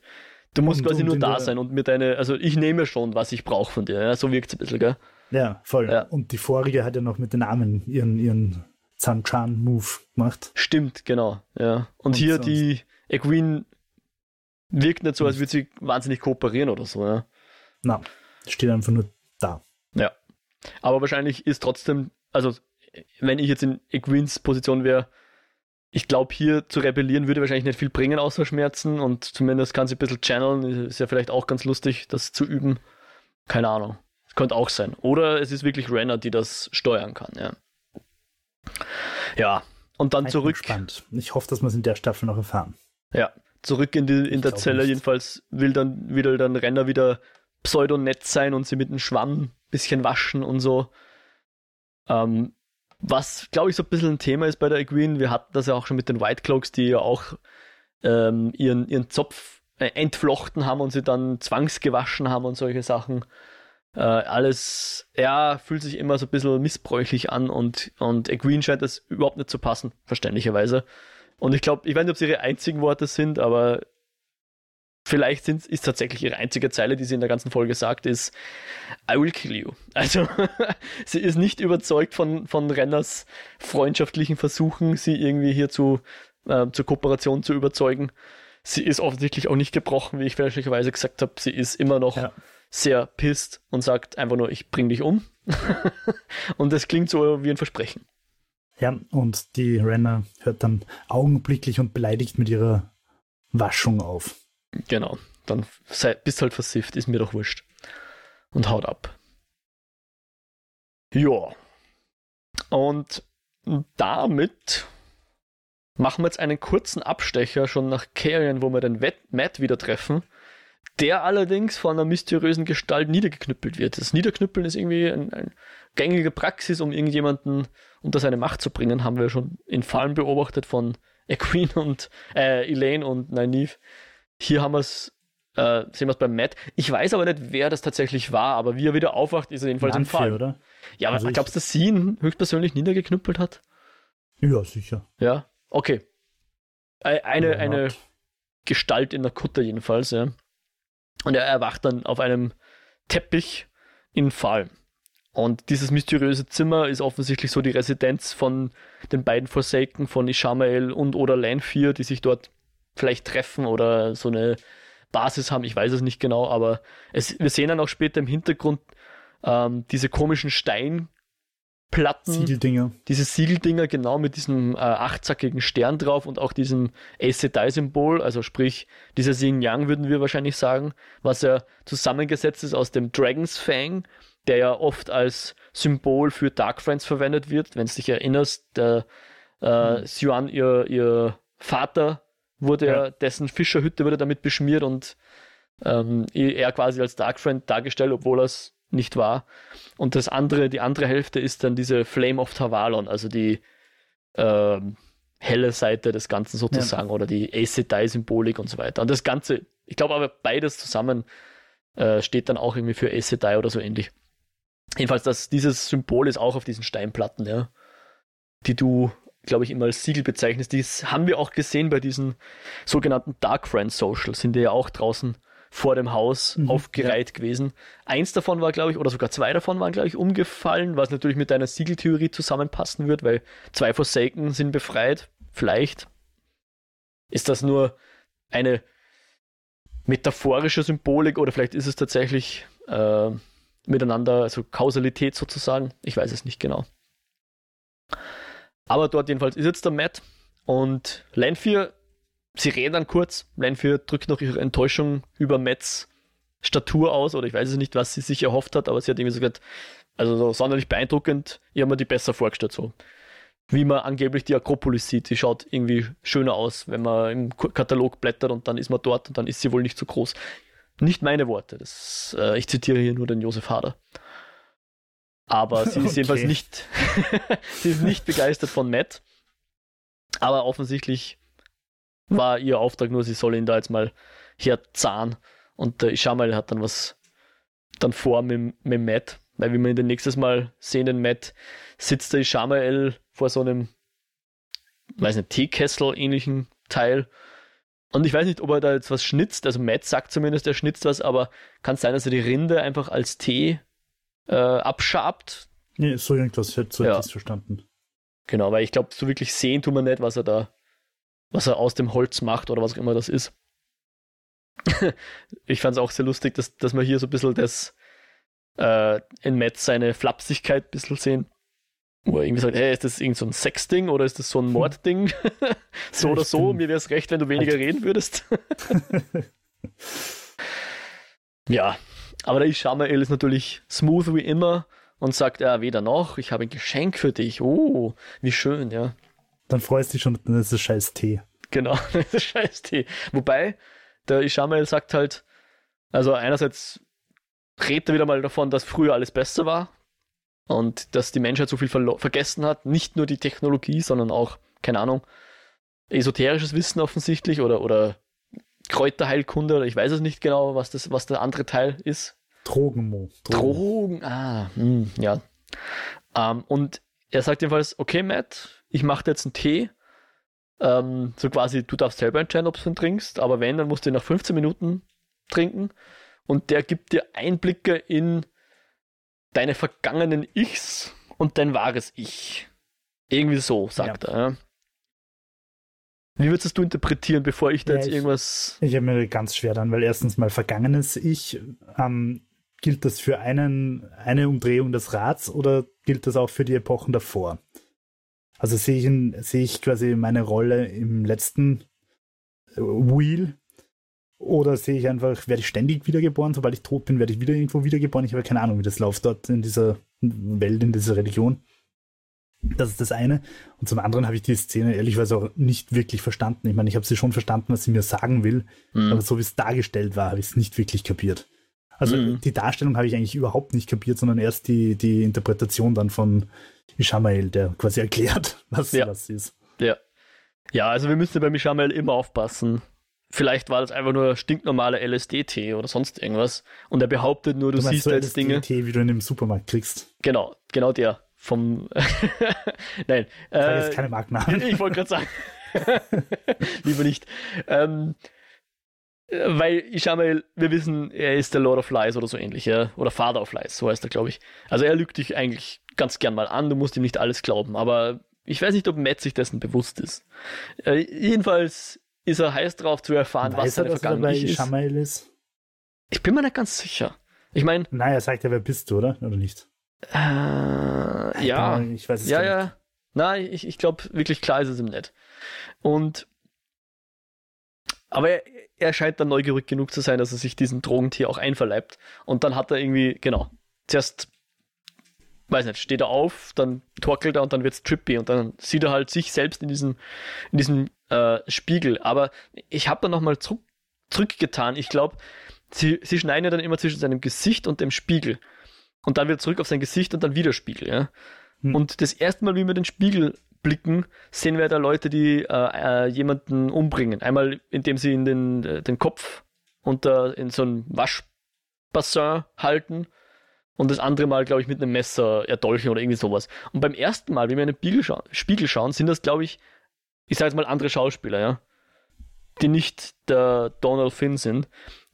Du musst und, quasi und nur da sein und mir deine, also ich nehme schon, was ich brauche von dir. Ja? So wirkt es ein bisschen, gell? Ja, voll. Ja. Und die vorige hat ja noch mit den Armen ihren, ihren Zanchan-Move gemacht. Stimmt, genau. Ja. Und, und hier sonst. die Egwene wirkt nicht so, als würde sie wahnsinnig kooperieren oder so, ja. Na, steht einfach nur da. Ja. Aber wahrscheinlich ist trotzdem, also wenn ich jetzt in Egweens Position wäre, ich glaube, hier zu rebellieren würde wahrscheinlich nicht viel bringen, außer Schmerzen. Und zumindest kann sie ein bisschen channeln. Ist ja vielleicht auch ganz lustig, das zu üben. Keine Ahnung. Es könnte auch sein. Oder es ist wirklich Renner, die das steuern kann, ja. Ja, und dann ich zurück. Spannend. Ich hoffe, dass wir es in der Staffel noch erfahren. Ja, zurück in, die, in der Zelle. Nicht. Jedenfalls will dann wieder dann Renner wieder pseudonett sein und sie mit einem Schwamm ein bisschen waschen und so. Ähm, was, glaube ich, so ein bisschen ein Thema ist bei der Green. Wir hatten das ja auch schon mit den White Cloaks, die ja auch ähm, ihren, ihren Zopf äh, entflochten haben und sie dann zwangsgewaschen haben und solche Sachen. Äh, alles, ja, fühlt sich immer so ein bisschen missbräuchlich an und, und Green scheint das überhaupt nicht zu passen, verständlicherweise. Und ich glaube, ich weiß nicht, ob es ihre einzigen Worte sind, aber vielleicht sind, ist tatsächlich ihre einzige Zeile, die sie in der ganzen Folge sagt, ist I will kill you. Also sie ist nicht überzeugt von, von Renners freundschaftlichen Versuchen, sie irgendwie hier zu, äh, zur Kooperation zu überzeugen. Sie ist offensichtlich auch nicht gebrochen, wie ich fälschlicherweise gesagt habe. Sie ist immer noch ja. sehr pisst und sagt einfach nur, ich bring dich um. und das klingt so wie ein Versprechen. Ja, und die Renner hört dann augenblicklich und beleidigt mit ihrer Waschung auf. Genau. Dann sei, bist halt versifft, ist mir doch wurscht. Und haut ab. Ja. Und damit machen wir jetzt einen kurzen Abstecher schon nach Carrion, wo wir den Matt wieder treffen, der allerdings von einer mysteriösen Gestalt niedergeknüppelt wird. Das Niederknüppeln ist irgendwie eine ein gängige Praxis, um irgendjemanden unter seine Macht zu bringen, haben wir schon in Fallen beobachtet von Equine und äh, Elaine und Nynaeve. Hier haben wir es, äh, sehen wir es beim Matt. Ich weiß aber nicht, wer das tatsächlich war, aber wie er wieder aufwacht, ist er jedenfalls im Fall. Oder? Ja, aber also glaubst du, dass sie ihn höchstpersönlich niedergeknüppelt hat? Ja, sicher. Ja, okay. Eine, eine Gestalt in der Kutte jedenfalls, ja. Und er erwacht dann auf einem Teppich in Fall. Und dieses mysteriöse Zimmer ist offensichtlich so die Residenz von den beiden Forsaken, von Ishamael und oder Lanfear, die sich dort vielleicht treffen oder so eine Basis haben. Ich weiß es nicht genau, aber es, wir sehen dann auch später im Hintergrund ähm, diese komischen Steinplatten. Siegeldinger. Diese Siegeldinger, genau mit diesem äh, achtzackigen Stern drauf und auch diesem Aes Sedai-Symbol, also sprich, dieser Yin Yang würden wir wahrscheinlich sagen, was ja zusammengesetzt ist aus dem Dragon's Fang, der ja oft als Symbol für Dark Friends verwendet wird. Wenn du dich erinnerst, der äh, mhm. Xuan, ihr, ihr Vater, wurde ja. er, dessen Fischerhütte wurde damit beschmiert und ähm, er quasi als Dark Friend dargestellt, obwohl er es nicht war. Und das andere, die andere Hälfte ist dann diese Flame of Tavalon, also die ähm, helle Seite des Ganzen sozusagen, ja. oder die Aes Sedai-Symbolik und so weiter. Und das Ganze, ich glaube aber beides zusammen äh, steht dann auch irgendwie für Aes Sedai oder so ähnlich. Jedenfalls, das, dieses Symbol ist auch auf diesen Steinplatten, ja, die du glaube ich, immer als Siegel bezeichnest. Das haben wir auch gesehen bei diesen sogenannten Dark Friend Socials, sind die ja auch draußen vor dem Haus mhm, aufgereiht ja. gewesen. Eins davon war, glaube ich, oder sogar zwei davon waren, glaube ich, umgefallen, was natürlich mit deiner Siegeltheorie zusammenpassen wird, weil zwei Forsaken sind befreit. Vielleicht ist das nur eine metaphorische Symbolik oder vielleicht ist es tatsächlich äh, miteinander, also Kausalität sozusagen. Ich weiß es nicht genau. Aber dort jedenfalls ist jetzt der Matt und Lanfear, sie reden dann kurz. Lanfear drückt noch ihre Enttäuschung über Matts Statur aus oder ich weiß es nicht, was sie sich erhofft hat, aber sie hat irgendwie so gesagt, also so sonderlich beeindruckend, ich habe mir die besser vorgestellt so. Wie man angeblich die Akropolis sieht, die schaut irgendwie schöner aus, wenn man im Katalog blättert und dann ist man dort und dann ist sie wohl nicht so groß. Nicht meine Worte, das, äh, ich zitiere hier nur den Josef Hader. Aber sie ist okay. jedenfalls nicht, sie ist nicht begeistert von Matt. Aber offensichtlich war ihr Auftrag nur, sie soll ihn da jetzt mal herzahnen. Und der Ishamal hat dann was dann vor mit, mit Matt. Weil wie wir ihn nächstes Mal sehen, den Matt, sitzt der Ishamael vor so einem, weiß nicht, Teekessel ähnlichen Teil. Und ich weiß nicht, ob er da jetzt was schnitzt. Also Matt sagt zumindest, er schnitzt was, aber kann es sein, dass er die Rinde einfach als Tee äh, abschabt. Nee, so irgendwas, hätte so ja. verstanden. Genau, weil ich glaube, so wirklich sehen tun wir nicht, was er da, was er aus dem Holz macht oder was auch immer das ist. ich fand es auch sehr lustig, dass, dass wir hier so ein bisschen das äh, in Matt seine Flapsigkeit ein bisschen sehen. wo er irgendwie sagt, hey, ist das irgend so ein Sexding oder ist das so ein Mordding? so oder so, mir wäre es recht, wenn du weniger reden würdest. ja, aber der Ishamael ist natürlich smooth wie immer und sagt, ja, weder noch, ich habe ein Geschenk für dich. Oh, wie schön, ja. Dann freust du dich schon, dann ist es scheiß Tee. Genau, das ist scheiß Tee. Wobei, der Ishamael sagt halt, also einerseits redet er wieder mal davon, dass früher alles besser war und dass die Menschheit so viel vergessen hat. Nicht nur die Technologie, sondern auch, keine Ahnung, esoterisches Wissen offensichtlich oder, oder Kräuterheilkunde oder ich weiß es nicht genau, was, das, was der andere Teil ist. Drogenmo. Drogen. Drogen, ah, mh, hm, ja. Ähm, und er sagt jedenfalls, okay, Matt, ich mache dir jetzt einen Tee. Ähm, so quasi, du darfst selber entscheiden, ob du ihn trinkst, aber wenn, dann musst du ihn nach 15 Minuten trinken. Und der gibt dir Einblicke in deine vergangenen Ichs und dein wahres Ich. Irgendwie so, sagt ja. er. Wie würdest du interpretieren, bevor ich da ja, jetzt irgendwas. Ich, ich habe mir ganz schwer dann, weil erstens mal vergangenes Ich, ähm, gilt das für einen, eine Umdrehung des Rads oder gilt das auch für die Epochen davor? Also sehe ich, in, sehe ich quasi meine Rolle im letzten äh, Wheel oder sehe ich einfach, werde ich ständig wiedergeboren, sobald ich tot bin, werde ich wieder irgendwo wiedergeboren. Ich habe keine Ahnung, wie das läuft dort in dieser Welt, in dieser Religion. Das ist das eine. Und zum anderen habe ich die Szene ehrlicherweise auch nicht wirklich verstanden. Ich meine, ich habe sie schon verstanden, was sie mir sagen will, mhm. aber so wie es dargestellt war, habe ich es nicht wirklich kapiert. Also mhm. die Darstellung habe ich eigentlich überhaupt nicht kapiert, sondern erst die, die Interpretation dann von Ishamael, der quasi erklärt, was ja. was ist. Ja. Ja, also wir müssen beim Ishamael immer aufpassen. Vielleicht war das einfach nur stinknormaler LSD-Tee oder sonst irgendwas. Und er behauptet nur, du, du siehst so jetzt Dinge. LSD-Tee, wie du in dem Supermarkt kriegst. Genau, genau der. Vom. Nein. Äh, jetzt keine Markennamen. Ich wollte gerade sagen. Lieber nicht. Ähm, weil Ishamael, wir wissen, er ist der Lord of Lies oder so ähnlich, ja? oder Father of Lies, so heißt er, glaube ich. Also er lügt dich eigentlich ganz gern mal an, du musst ihm nicht alles glauben, aber ich weiß nicht, ob Matt sich dessen bewusst ist. Äh, jedenfalls ist er heiß drauf zu erfahren, weiß was seine Vergangenheit ist. Ishamael ist. Ich bin mir nicht ganz sicher. Ich meine. Naja, er sagt ja, wer bist du, oder? Oder nicht? Äh, ja. Ich weiß es ja, ja. Nein, ich, ich glaube, wirklich klar ist es ihm nicht. Und aber er, er scheint dann neugierig genug zu sein, dass er sich diesen Drogentier auch einverleibt. Und dann hat er irgendwie, genau, zuerst, weiß nicht, steht er auf, dann torkelt er und dann wird's trippy und dann sieht er halt sich selbst in diesem, in diesem äh, Spiegel. Aber ich habe da nochmal zurück, zurückgetan. Ich glaube, sie, sie schneiden ja dann immer zwischen seinem Gesicht und dem Spiegel. Und dann wieder zurück auf sein Gesicht und dann wieder Spiegel, ja. Hm. Und das erste Mal, wie wir den Spiegel blicken, sehen wir da Leute, die äh, äh, jemanden umbringen. Einmal, indem sie in den, äh, den Kopf unter in so ein Waschbassin halten und das andere Mal, glaube ich, mit einem Messer erdolchen oder irgendwie sowas. Und beim ersten Mal, wenn wir in den Spiegel, scha Spiegel schauen, sind das, glaube ich, ich sage jetzt mal andere Schauspieler, ja, die nicht der Donald Finn sind.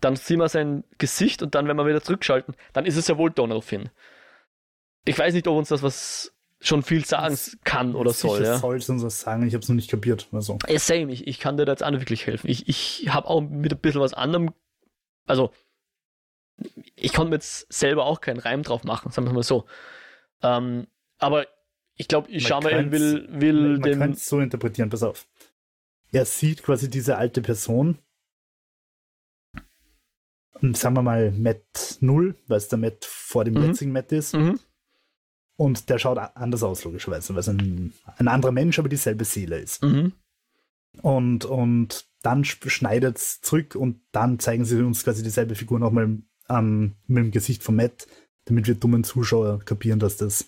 Dann sehen wir sein Gesicht und dann, wenn wir wieder zurückschalten, dann ist es ja wohl Donald Finn. Ich weiß nicht, ob uns das was schon viel sagen kann oder soll. Ja. soll es uns was sagen, ich habe es noch nicht kapiert. Also. Ja, same, ich, ich kann dir da jetzt auch nicht wirklich helfen. Ich, ich habe auch mit ein bisschen was anderem, also ich konnte mir jetzt selber auch keinen Reim drauf machen, sagen wir mal so. Ähm, aber ich glaube, ich schaue mal, will, will man, man kann es so interpretieren, pass auf. Er sieht quasi diese alte Person, sagen wir mal Matt 0, weil es der Matt vor dem mhm. jetzigen Matt ist. Mhm. Und der schaut anders aus, logischerweise, weil es ein, ein anderer Mensch, aber dieselbe Seele ist. Mhm. Und, und dann schneidet es zurück und dann zeigen sie uns quasi dieselbe Figur nochmal ähm, mit dem Gesicht von Matt, damit wir dummen Zuschauer kapieren, dass das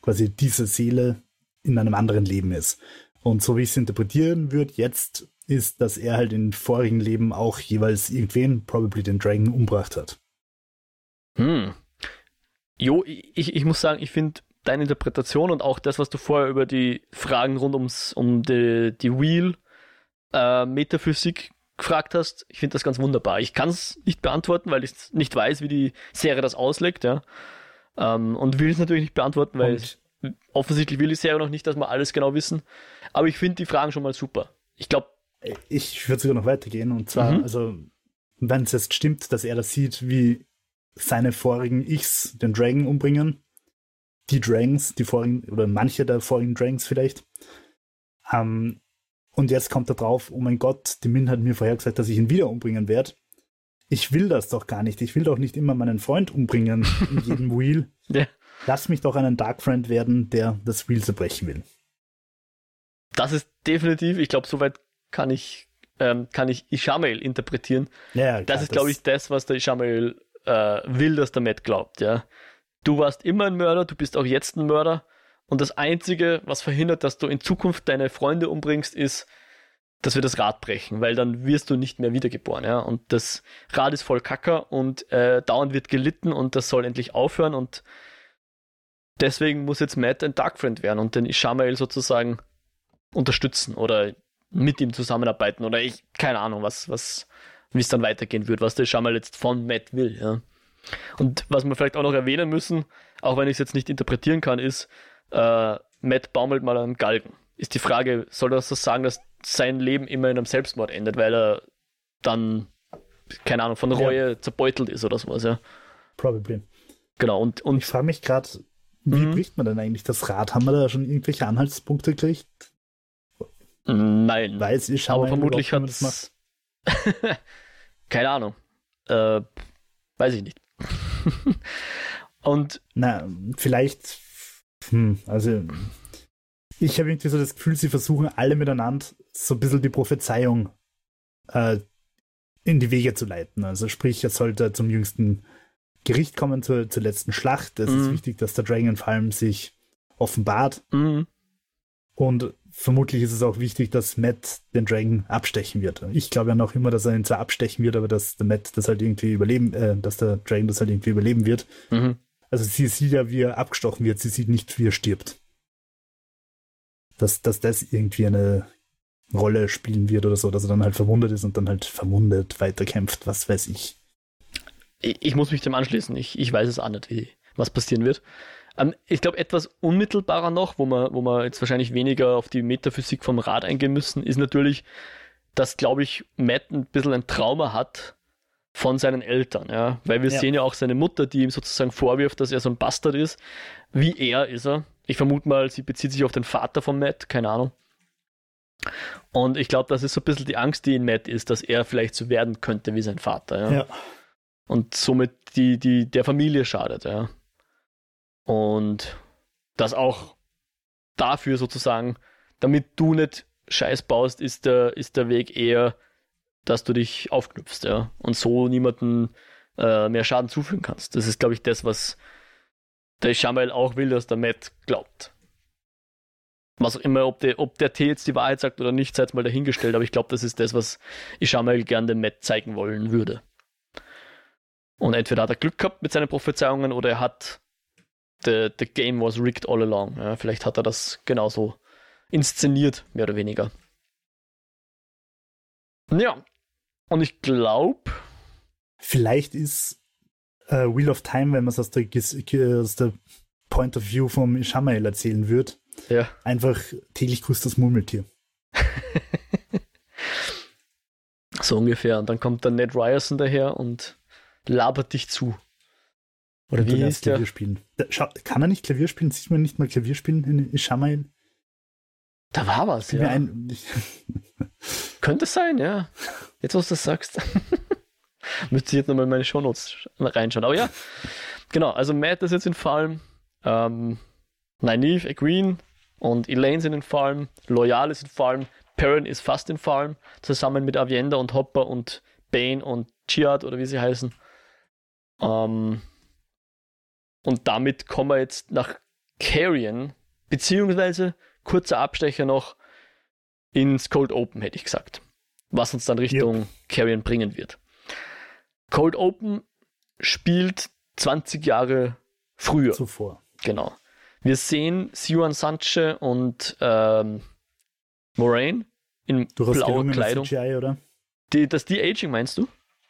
quasi diese Seele in einem anderen Leben ist. Und so wie ich es interpretieren würde, jetzt ist, dass er halt in vorigen Leben auch jeweils irgendwen, probably den Dragon, umbracht hat. Hm. Jo, ich, ich muss sagen, ich finde deine Interpretation und auch das, was du vorher über die Fragen rund ums, um die, die Wheel äh, Metaphysik gefragt hast, ich finde das ganz wunderbar. Ich kann es nicht beantworten, weil ich nicht weiß, wie die Serie das auslegt, ja. Ähm, und will es natürlich nicht beantworten, weil ich, offensichtlich will die Serie noch nicht, dass wir alles genau wissen. Aber ich finde die Fragen schon mal super. Ich glaube. Ich würde sogar noch weitergehen und zwar, mhm. also, wenn es jetzt stimmt, dass er das sieht, wie seine vorigen Ichs den Dragon umbringen, die Dranks, die vorigen, oder manche der vorigen Dranks vielleicht. Ähm, und jetzt kommt er drauf, oh mein Gott, die Min hat mir vorher gesagt, dass ich ihn wieder umbringen werde. Ich will das doch gar nicht. Ich will doch nicht immer meinen Freund umbringen in jedem Wheel. Ja. Lass mich doch einen Dark Friend werden, der das Wheel zerbrechen will. Das ist definitiv, ich glaube, soweit kann ich, ähm, kann ich Ishamael interpretieren. Ja, klar, das ist, glaube ich, das, was der Ishamael äh, will, dass der Matt glaubt, ja. Du warst immer ein Mörder, du bist auch jetzt ein Mörder. Und das Einzige, was verhindert, dass du in Zukunft deine Freunde umbringst, ist, dass wir das Rad brechen, weil dann wirst du nicht mehr wiedergeboren, ja. Und das Rad ist voll Kacker und äh, dauernd wird gelitten und das soll endlich aufhören und deswegen muss jetzt Matt ein Dark Friend werden und den Ishamael sozusagen unterstützen oder mit ihm zusammenarbeiten oder ich, keine Ahnung, was, was, wie es dann weitergehen wird, was der Ishamael jetzt von Matt will, ja. Und was wir vielleicht auch noch erwähnen müssen, auch wenn ich es jetzt nicht interpretieren kann, ist, äh, Matt baumelt mal einen Galgen. Ist die Frage, soll das so sagen, dass sein Leben immer in einem Selbstmord endet, weil er dann, keine Ahnung, von Reue ja. zerbeutelt ist oder sowas, ja? Probably. Genau, und, und ich frage mich gerade, wie mhm. bricht man denn eigentlich das Rad? Haben wir da schon irgendwelche Anhaltspunkte gekriegt? Nein. Weiß ich aber vermutlich hat es. keine Ahnung. Äh, weiß ich nicht. und. Na, vielleicht. Hm, also ich habe irgendwie so das Gefühl, sie versuchen alle miteinander so ein bisschen die Prophezeiung äh, in die Wege zu leiten. Also sprich, er sollte zum jüngsten Gericht kommen, zur, zur letzten Schlacht. Es mhm. ist wichtig, dass der Dragon vor allem sich offenbart. Mhm. Und vermutlich ist es auch wichtig, dass Matt den Dragon abstechen wird. Ich glaube ja noch immer, dass er ihn zwar abstechen wird, aber dass der Matt das halt irgendwie überleben, äh, dass der Dragon das halt irgendwie überleben wird. Mhm. Also sie sieht ja, wie er abgestochen wird, sie sieht nicht, wie er stirbt dass, dass das irgendwie eine Rolle spielen wird oder so, dass er dann halt verwundet ist und dann halt verwundet weiterkämpft, was weiß ich. Ich, ich muss mich dem anschließen. Ich, ich weiß es auch nicht, wie, was passieren wird. Ähm, ich glaube, etwas unmittelbarer noch, wo man, wo man jetzt wahrscheinlich weniger auf die Metaphysik vom Rad eingehen müssen, ist natürlich, dass, glaube ich, Matt ein bisschen ein Trauma hat von seinen Eltern, ja. Weil wir ja. sehen ja auch seine Mutter, die ihm sozusagen vorwirft, dass er so ein Bastard ist. Wie er ist er. Ich vermute mal, sie bezieht sich auf den Vater von Matt, keine Ahnung. Und ich glaube, das ist so ein bisschen die Angst, die in Matt ist, dass er vielleicht so werden könnte wie sein Vater, ja. ja. Und somit die, die, der Familie schadet, ja. Und das auch dafür sozusagen, damit du nicht Scheiß baust, ist der, ist der Weg eher, dass du dich aufknüpfst, ja. Und so niemanden äh, mehr Schaden zufügen kannst. Das ist, glaube ich, das, was der Ishamael auch will, dass der Matt glaubt. Was auch immer, ob der, ob der T jetzt die Wahrheit sagt oder nicht, sei jetzt mal dahingestellt, aber ich glaube, das ist das, was Ishamael gern dem Matt zeigen wollen würde. Und entweder hat er Glück gehabt mit seinen Prophezeiungen oder er hat the, the game was rigged all along. Ja, vielleicht hat er das genauso inszeniert, mehr oder weniger. Ja, und ich glaube. Vielleicht ist äh, Wheel of Time, wenn man es aus der, aus der Point of View vom Ishamael erzählen wird, ja. einfach täglich grüßt das Murmeltier. so ungefähr. Und dann kommt dann Ned Ryerson daher und labert dich zu. Oder wie ist der? Klavier spielen. Schau, kann er nicht Klavier spielen? Sieht man nicht mal Klavier spielen in Ishamael? Da war was, ja. Ein, Könnte sein, ja. Jetzt, was du das sagst. Müsste ich jetzt nochmal in meine Shownotes reinschauen. Aber ja, genau. Also Matt ist jetzt in Fallen. Ähm, Nynaeve, Egwene und Elaine sind in Fallen. Loyal ist in Fallen. Perrin ist fast in Fallen. Zusammen mit Avienda und Hopper und Bane und Chiad oder wie sie heißen. Ähm, und damit kommen wir jetzt nach Carrion, beziehungsweise kurzer Abstecher noch ins Cold Open, hätte ich gesagt. Was uns dann Richtung yep. Carrion bringen wird. Cold Open spielt 20 Jahre früher. Zuvor. Genau. Wir sehen Siwan Sanche und ähm, Moraine in du blauer Kleidung. CGI, oder? Die, das De-Aging meinst du?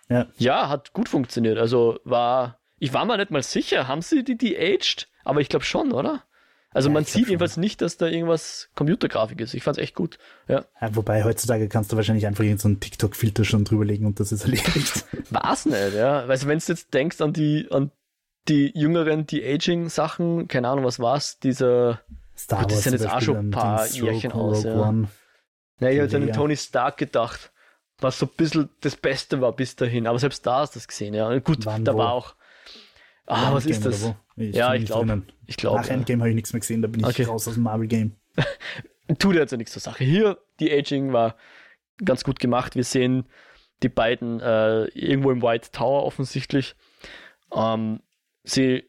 Ja. Ja, hat gut funktioniert. Also war, ich war mir nicht mal sicher, haben sie die de-aged? Aber ich glaube schon, oder? Also ja, man sieht jedenfalls nicht, dass da irgendwas Computergrafik ist. Ich fand's echt gut. Ja. ja wobei heutzutage kannst du wahrscheinlich einfach irgendeinen so TikTok-Filter schon drüberlegen und das ist erledigt. War's nicht, ja. Weißt du, wenn du jetzt denkst an die, an die jüngeren, die Aging-Sachen, keine Ahnung, was war's, dieser. Star Wars. Das sind jetzt auch schon ein paar Jährchen aus. Ja. One, ja, ich habe an den Tony Stark gedacht, was so ein bisschen das Beste war bis dahin. Aber selbst da hast du das gesehen, ja. gut, Wann, da wo? war auch. Ah, was ist das? Ich ja, ich glaube. Glaub, Nach ja. Endgame habe ich nichts mehr gesehen, da bin ich okay. raus aus dem Marvel-Game. Tut jetzt ja nichts zur Sache. Hier, die Aging war ganz gut gemacht. Wir sehen die beiden äh, irgendwo im White Tower offensichtlich. Ähm, sie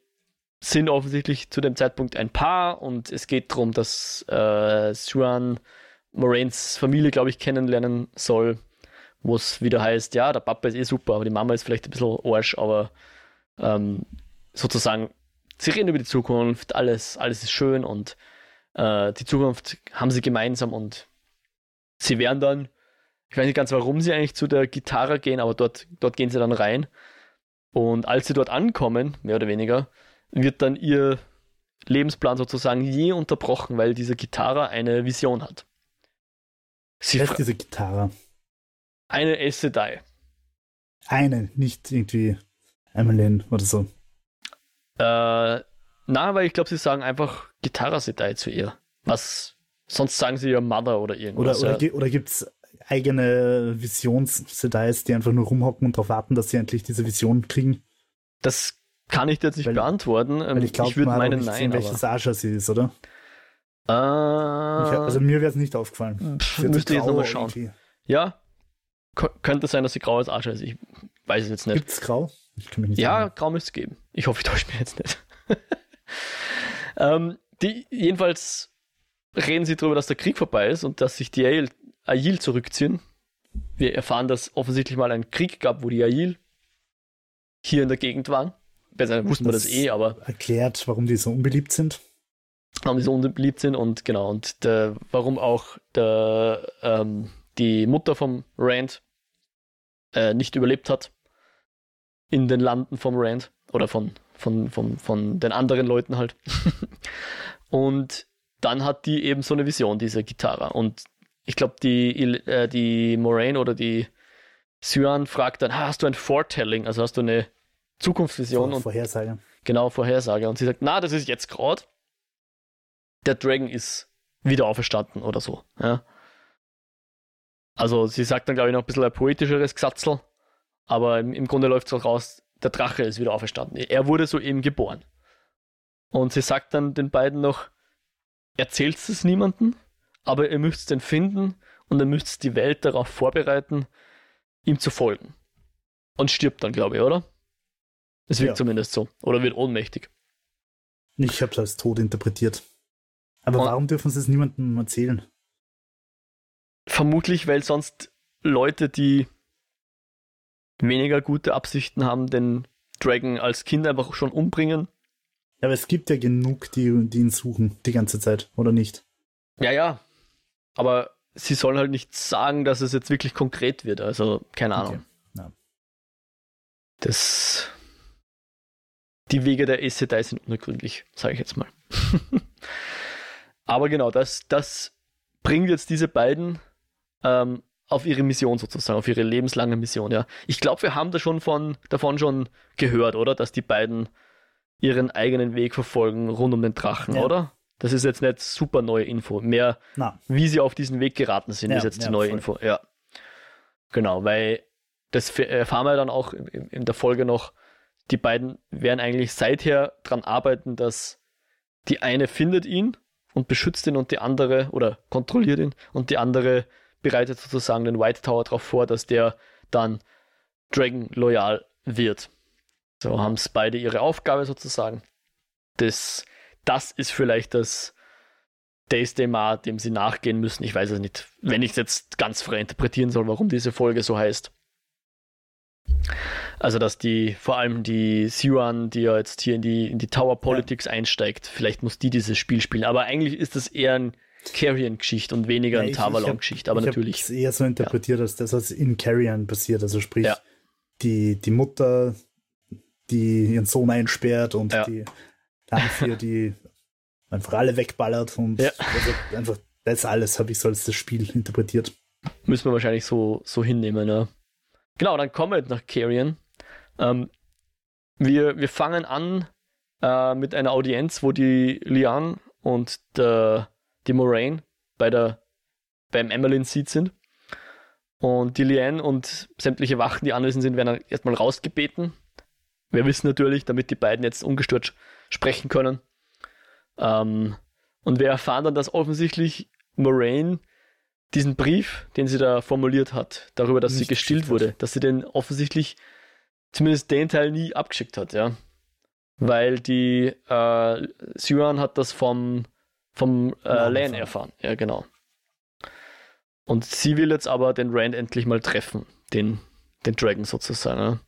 sind offensichtlich zu dem Zeitpunkt ein Paar und es geht darum, dass äh, Suan Moraines Familie, glaube ich, kennenlernen soll, wo es wieder heißt, ja, der Papa ist eh super, aber die Mama ist vielleicht ein bisschen Arsch, aber ähm, sozusagen, sie reden über die Zukunft, alles, alles ist schön und äh, die Zukunft haben sie gemeinsam und sie werden dann, ich weiß nicht ganz, warum sie eigentlich zu der Gitarre gehen, aber dort, dort gehen sie dann rein und als sie dort ankommen, mehr oder weniger, wird dann ihr Lebensplan sozusagen je unterbrochen, weil diese Gitarre eine Vision hat. Sie Was ist diese Gitarre? Eine Essedai. Eine, nicht irgendwie Emmeline oder so. Äh, na, weil ich glaube, sie sagen einfach Gitarre Sedai zu ihr. Was, sonst sagen sie ja Mother oder irgendwas. Oder, oder, ja. oder gibt es eigene Visions-Sedais, die einfach nur rumhocken und darauf warten, dass sie endlich diese Vision kriegen? Das kann ich dir jetzt nicht weil, beantworten. Weil ich ähm, glaube, ich würde meinen nicht nein. Sehen, welches Asha sie ist, oder? Äh, ich, also mir wäre es nicht aufgefallen. Pff, müsste jetzt nochmal schauen. Irgendwie. Ja, könnte sein, dass sie grau als Asha ist. Ich weiß es jetzt nicht. Gibt es grau? ja, sagen. grau müsste es geben. Ich hoffe, ich täusche mich jetzt nicht. ähm, die, jedenfalls reden sie darüber, dass der Krieg vorbei ist und dass sich die Ail zurückziehen. Wir erfahren, dass offensichtlich mal ein Krieg gab, wo die Ail hier in der Gegend waren. Besser wussten wir das eh, aber. Erklärt, warum die so unbeliebt sind. Warum die so unbeliebt sind und genau, und der, warum auch der, ähm, die Mutter vom Rand äh, nicht überlebt hat in den Landen vom Rand oder von, von, von, von den anderen Leuten halt. und dann hat die eben so eine Vision, diese Gitarre. Und ich glaube, die, äh, die Moraine oder die Cyan fragt dann, hast du ein Foretelling, also hast du eine Zukunftsvision? Vor, und, Vorhersage. Genau, Vorhersage. Und sie sagt, na, das ist jetzt gerade. Der Dragon ist wieder auferstanden oder so. Ja. Also sie sagt dann, glaube ich, noch ein bisschen ein poetischeres Gesatzel, aber im, im Grunde läuft es auch raus, der Drache ist wieder auferstanden. Er wurde soeben geboren. Und sie sagt dann den beiden noch, erzählt es niemandem, aber ihr müsst den finden und ihr müsst die Welt darauf vorbereiten, ihm zu folgen. Und stirbt dann, glaube ich, oder? Es wirkt ja. zumindest so. Oder wird ohnmächtig. Ich habe es als tot interpretiert. Aber und warum dürfen sie es niemandem erzählen? Vermutlich, weil sonst Leute, die weniger gute Absichten haben, den Dragon als Kind einfach schon umbringen. Aber es gibt ja genug, die, die ihn suchen, die ganze Zeit, oder nicht? Ja, ja. Aber sie sollen halt nicht sagen, dass es jetzt wirklich konkret wird. Also, keine Ahnung. Okay. Ja. Das. Die Wege der Sedai sind unergründlich, sage ich jetzt mal. aber genau, das, das bringt jetzt diese beiden ähm, auf ihre Mission sozusagen, auf ihre lebenslange Mission, ja. Ich glaube, wir haben da schon von, davon schon gehört, oder? Dass die beiden ihren eigenen Weg verfolgen rund um den Drachen, ja. oder? Das ist jetzt nicht super neue Info. Mehr, Na. wie sie auf diesen Weg geraten sind, ja, ist jetzt die neue voll. Info. Ja. Genau, weil das erfahren wir dann auch in, in der Folge noch. Die beiden werden eigentlich seither daran arbeiten, dass die eine findet ihn und beschützt ihn und die andere oder kontrolliert ihn und die andere bereitet sozusagen den White Tower darauf vor, dass der dann Dragon loyal wird. So haben es beide ihre Aufgabe sozusagen. Das, das ist vielleicht das Days Demar, dem sie nachgehen müssen. Ich weiß es nicht, wenn ich es jetzt ganz frei interpretieren soll, warum diese Folge so heißt. Also, dass die, vor allem die Siwan, die ja jetzt hier in die, in die Tower Politics ja. einsteigt, vielleicht muss die dieses Spiel spielen. Aber eigentlich ist das eher ein Carrion-Geschichte und weniger ja, eine Tavalon-Geschichte. Aber ich natürlich. Ich eher so interpretiert, ja. als das, was in Carrion passiert. Also sprich, ja. die, die Mutter, die ihren Sohn einsperrt und die Landvier, die einfach alle wegballert und also einfach das alles habe ich so als das Spiel interpretiert. Müssen wir wahrscheinlich so, so hinnehmen, ja. Genau, dann kommen wir nach Carrion. Ähm, wir, wir fangen an äh, mit einer Audienz, wo die Lian und der, die Moraine bei der, beim Emmeline Seat sind. Und die Liane und sämtliche Wachen, die anwesend sind, werden erstmal rausgebeten. Wir wissen natürlich, damit die beiden jetzt ungestört sprechen können. Ähm, und wir erfahren dann, dass offensichtlich Moraine diesen Brief, den sie da formuliert hat, darüber, dass Nicht sie gestillt wurde, dass sie den offensichtlich zumindest den Teil nie abgeschickt hat, ja. Weil die äh, Syran hat das vom, vom äh, Lan erfahren. Ja, genau. Und sie will jetzt aber den Rand endlich mal treffen, den, den Dragon sozusagen. Ja.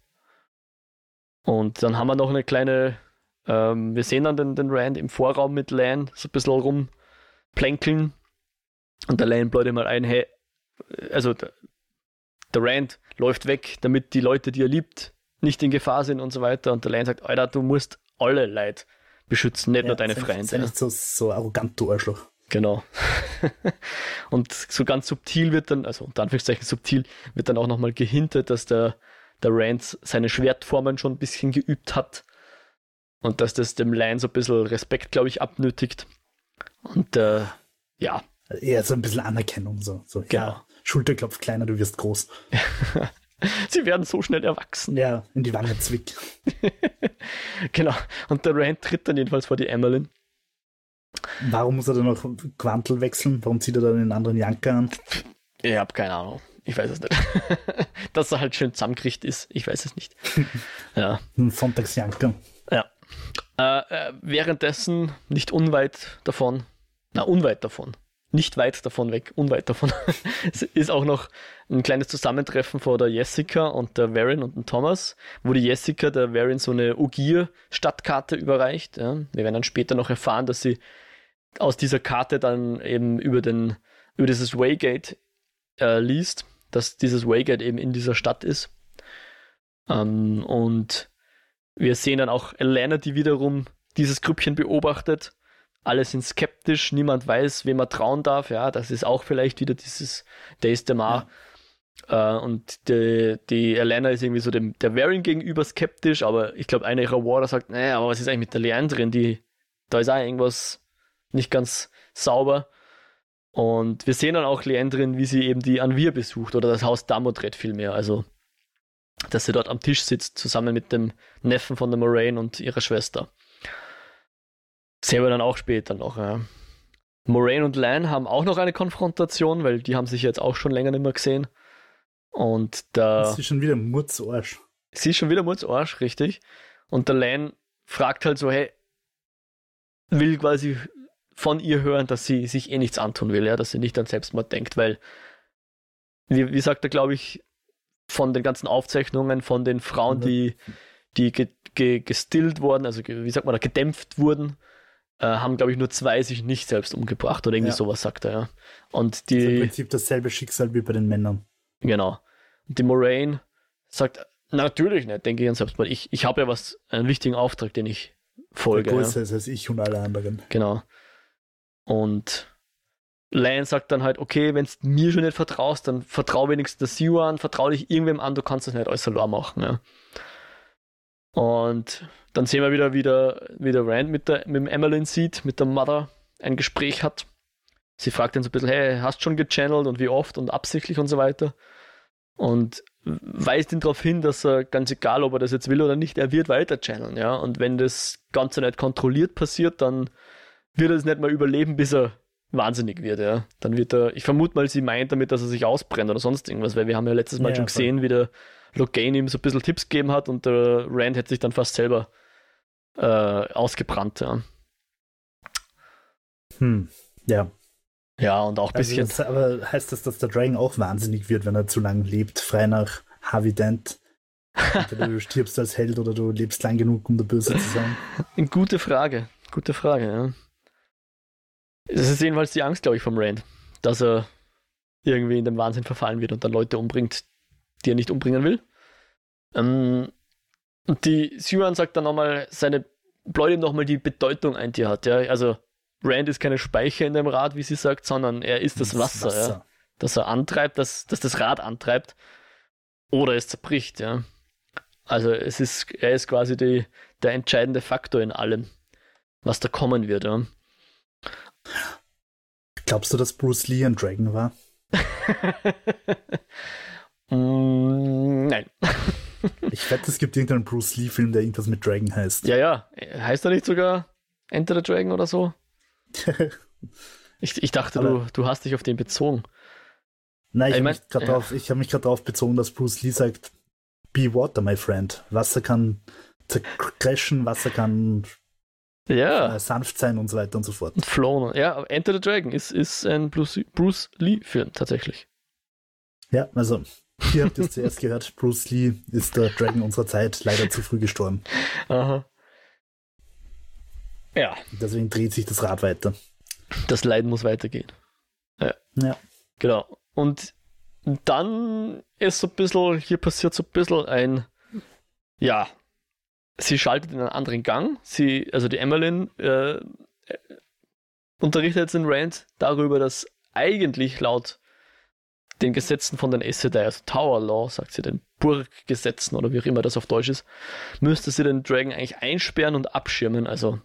Und dann haben wir noch eine kleine, ähm, wir sehen dann den, den Rand im Vorraum mit Lan so ein bisschen rumplänkeln. Und der Lan bläut mal ein, hey, also der, der Rand läuft weg, damit die Leute, die er liebt, nicht in Gefahr sind und so weiter. Und der Lan sagt, Alter, du musst alle Leute beschützen, nicht ja, nur deine Freunde. Sei nicht so, so arrogant, du Arschloch. Genau. und so ganz subtil wird dann, also unter Anführungszeichen subtil, wird dann auch nochmal gehintet, dass der, der Rand seine Schwertformen schon ein bisschen geübt hat und dass das dem Lion so ein bisschen Respekt, glaube ich, abnötigt. Und äh, ja. Eher so ein bisschen Anerkennung, so. so genau. Ja, Schulterklopf kleiner, du wirst groß. Sie werden so schnell erwachsen. Ja, in die Wange zwick. genau. Und der Rand tritt dann jedenfalls vor die Emmeline Warum muss er dann noch Quantel wechseln? Warum zieht er dann einen anderen Janker an? Ich habe keine Ahnung. Ich weiß es nicht. Dass er halt schön zusammengerichtet ist. Ich weiß es nicht. ja. Ein Sonntagsjanker. Ja. Äh, äh, währenddessen, nicht unweit davon, na, unweit davon, nicht weit davon weg, unweit davon, ist auch noch ein kleines Zusammentreffen vor der Jessica und der Varin und dem Thomas, wo die Jessica der Varin so eine Ugir-Stadtkarte überreicht. Ja. Wir werden dann später noch erfahren, dass sie aus dieser Karte dann eben über, den, über dieses Waygate äh, liest, dass dieses Waygate eben in dieser Stadt ist. Ähm, und wir sehen dann auch Elena, die wiederum dieses Grüppchen beobachtet. Alle sind skeptisch, niemand weiß, wem er trauen darf. Ja, das ist auch vielleicht wieder dieses Days de Mar. Ja. Äh, und die, die Elena ist irgendwie so dem, der Varian gegenüber skeptisch, aber ich glaube, einer ihrer Warder sagt, naja, aber was ist eigentlich mit der Leandrin? Die, da ist auch irgendwas nicht ganz sauber. Und wir sehen dann auch Leandrin, wie sie eben die Anvir besucht oder das Haus Damodred vielmehr. Also, dass sie dort am Tisch sitzt, zusammen mit dem Neffen von der Moraine und ihrer Schwester. Sehen wir dann auch später noch. Ja. Moraine und Lan haben auch noch eine Konfrontation, weil die haben sich jetzt auch schon länger nicht mehr gesehen. Und da. Sie ist schon wieder Mutzarsch. Sie ist schon wieder Mutzarsch, richtig. Und der Lan fragt halt so, hey, will quasi von ihr hören, dass sie sich eh nichts antun will, ja, dass sie nicht an Selbstmord denkt, weil, wie, wie sagt er, glaube ich, von den ganzen Aufzeichnungen von den Frauen, die, die ge, ge, gestillt wurden, also wie sagt man da, gedämpft wurden, äh, haben, glaube ich, nur zwei sich nicht selbst umgebracht oder irgendwie ja. sowas, sagt er, ja. Und die. Das ist im Prinzip dasselbe Schicksal wie bei den Männern. Genau. Und die Moraine sagt, natürlich nicht, denke ich an Selbstmord. Ich, ich habe ja was, einen wichtigen Auftrag, den ich folge. Der größer ja. ist als ich und alle anderen. Genau. Und Lion sagt dann halt, okay, wenn du mir schon nicht vertraust, dann vertrau wenigstens der Siu an, vertrau dich irgendwem an, du kannst das nicht alles allein machen. Ja. Und dann sehen wir wieder, wie der, wie der Rand mit, der, mit dem Emmeline sieht, mit der Mother ein Gespräch hat. Sie fragt ihn so ein bisschen, hey, hast schon gechannelt und wie oft und absichtlich und so weiter. Und weist ihn darauf hin, dass er, ganz egal, ob er das jetzt will oder nicht, er wird weiter channeln, ja. Und wenn das Ganze nicht kontrolliert passiert, dann wird er es nicht mal überleben, bis er wahnsinnig wird, ja. Dann wird er, ich vermute mal, sie meint damit, dass er sich ausbrennt oder sonst irgendwas, weil wir haben ja letztes Mal ja, schon gesehen, wie der Logane ihm so ein bisschen Tipps gegeben hat und der Rand hätte sich dann fast selber äh, ausgebrannt, ja. Hm, ja. Ja, und auch ein also bisschen. Das, aber heißt das, dass der Dragon auch wahnsinnig wird, wenn er zu lang lebt, frei nach Harvey Dent? Entweder du stirbst als Held oder du lebst lang genug, um der Böse zu sein. Eine gute Frage. Gute Frage, ja. Es ist jedenfalls die Angst, glaube ich, vom Rand, dass er irgendwie in den Wahnsinn verfallen wird und dann Leute umbringt, die er nicht umbringen will. Ähm, und die Syran sagt dann nochmal, seine bläut ihm nochmal die Bedeutung ein, die er hat. Ja? Also Rand ist keine Speicher in dem Rad, wie sie sagt, sondern er ist das, das Wasser, Wasser. Ja? das er antreibt, dass, dass das Rad antreibt oder es zerbricht. Ja? Also es ist, er ist quasi die, der entscheidende Faktor in allem, was da kommen wird. Ja. Glaubst du, dass Bruce Lee ein Dragon war? mm, nein. ich wette, es gibt irgendeinen Bruce Lee-Film, der irgendwas mit Dragon heißt. Ja, ja. Heißt er nicht sogar Enter the Dragon oder so? ich, ich dachte, du, du hast dich auf den bezogen. Nein, ich, ich, mein, ja. Habe mich gerade darauf bezogen, dass Bruce Lee sagt, be water, my friend. Wasser kann zercrashen, Wasser kann ja. Äh, sanft sein und so weiter und so fort. Flown, ja, Enter the Dragon ist, ist ein Bruce, Bruce Lee-Film tatsächlich. Ja, also hier habt ihr es zuerst gehört. Bruce Lee ist der Dragon unserer Zeit leider zu früh gestorben. Aha. Ja. Deswegen dreht sich das Rad weiter. Das Leiden muss weitergehen. Ja. ja. Genau. Und dann ist so ein bisschen, hier passiert so ein bisschen ein, ja, sie schaltet in einen anderen Gang. Sie, also die Emmeline äh, unterrichtet jetzt den Rand darüber, dass eigentlich laut den Gesetzen von den Aes Sedai, also Tower Law, sagt sie, den Burggesetzen oder wie auch immer das auf Deutsch ist, müsste sie den Dragon eigentlich einsperren und abschirmen, also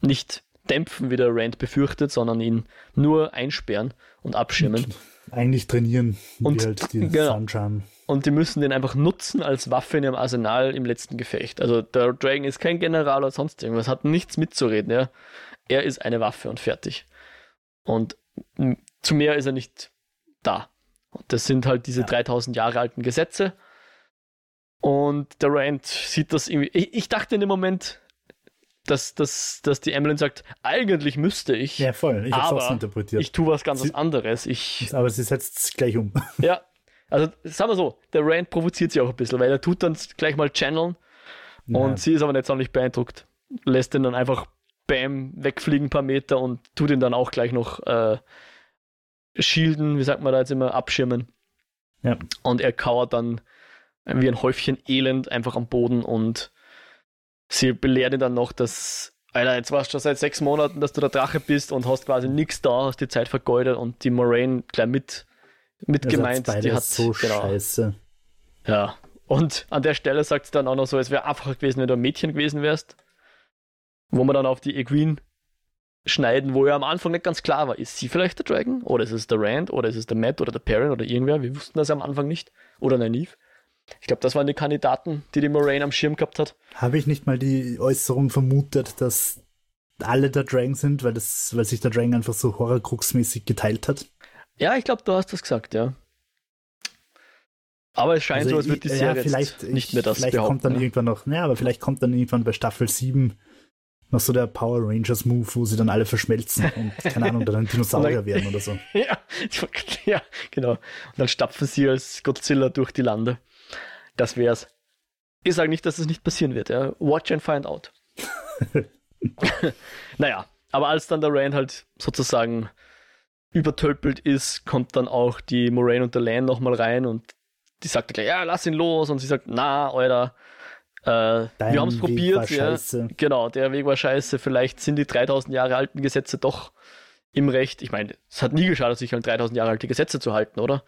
nicht dämpfen, wie der Rand befürchtet, sondern ihn nur einsperren und abschirmen. Eigentlich trainieren, und, halt die genau. Sunshine. Und die müssen den einfach nutzen als Waffe in ihrem Arsenal im letzten Gefecht. Also der Dragon ist kein General oder sonst irgendwas, hat nichts mitzureden. Ja? Er ist eine Waffe und fertig. Und zu mehr ist er nicht da. Und das sind halt diese ja. 3000 Jahre alten Gesetze. Und der Rand sieht das irgendwie. Ich, ich dachte in dem Moment, dass, dass, dass die Emmeline sagt, eigentlich müsste ich. Ja, voll. Ich habe es interpretiert. Ich tue was ganz sie, anderes. Ich, aber sie setzt es gleich um. Ja. Also, sagen wir so, der Rand provoziert sie auch ein bisschen, weil er tut dann gleich mal channeln ja. und sie ist aber nicht sonderlich beeindruckt. Lässt ihn dann einfach bam, wegfliegen ein paar Meter und tut ihn dann auch gleich noch äh, shielden, wie sagt man da jetzt immer, abschirmen. Ja. Und er kauert dann wie ein Häufchen Elend einfach am Boden und sie belehrt ihn dann noch, dass, Alter, jetzt warst du schon seit sechs Monaten, dass du der Drache bist und hast quasi nichts da, hast die Zeit vergeudet und die Moraine gleich mit, mit gemeint. Die hat so genau, scheiße. Ja. Und an der Stelle sagt sie dann auch noch so, es wäre einfacher gewesen, wenn du ein Mädchen gewesen wärst. Wo man dann auf die Egwene schneiden, wo ja am Anfang nicht ganz klar war, ist sie vielleicht der Dragon? Oder ist es der Rand? Oder ist es der Matt oder der Perrin oder irgendwer? Wir wussten das ja am Anfang nicht. Oder Nynaeve. Ich glaube, das waren die Kandidaten, die die Moraine am Schirm gehabt hat. Habe ich nicht mal die Äußerung vermutet, dass alle der Dragon sind, weil, das, weil sich der Dragon einfach so horrorcrux-mäßig geteilt hat? Ja, ich glaube, du hast das gesagt, ja. Aber es scheint also so, als würde die Serie ja, vielleicht, nicht mehr das vielleicht kommt dann ja. irgendwann noch, ja, aber vielleicht kommt dann irgendwann bei Staffel 7 noch so der Power Rangers Move, wo sie dann alle verschmelzen und keine Ahnung, dann Dinosaurier dann, werden oder so. Ja, ja, genau. Und dann stapfen sie als Godzilla durch die Lande. Das wär's. Ich sage nicht, dass es nicht passieren wird. Ja. Watch and find out. naja, aber als dann der Rand halt sozusagen übertölpelt ist, kommt dann auch die Moraine und der Lan nochmal rein und die sagt gleich, ja, lass ihn los. Und sie sagt, na, Alter, äh, wir haben es probiert. Ja. Genau, der Weg war scheiße. Vielleicht sind die 3000 Jahre alten Gesetze doch im Recht. Ich meine, es hat nie geschadet, sich an 3000 Jahre alte Gesetze zu halten, oder?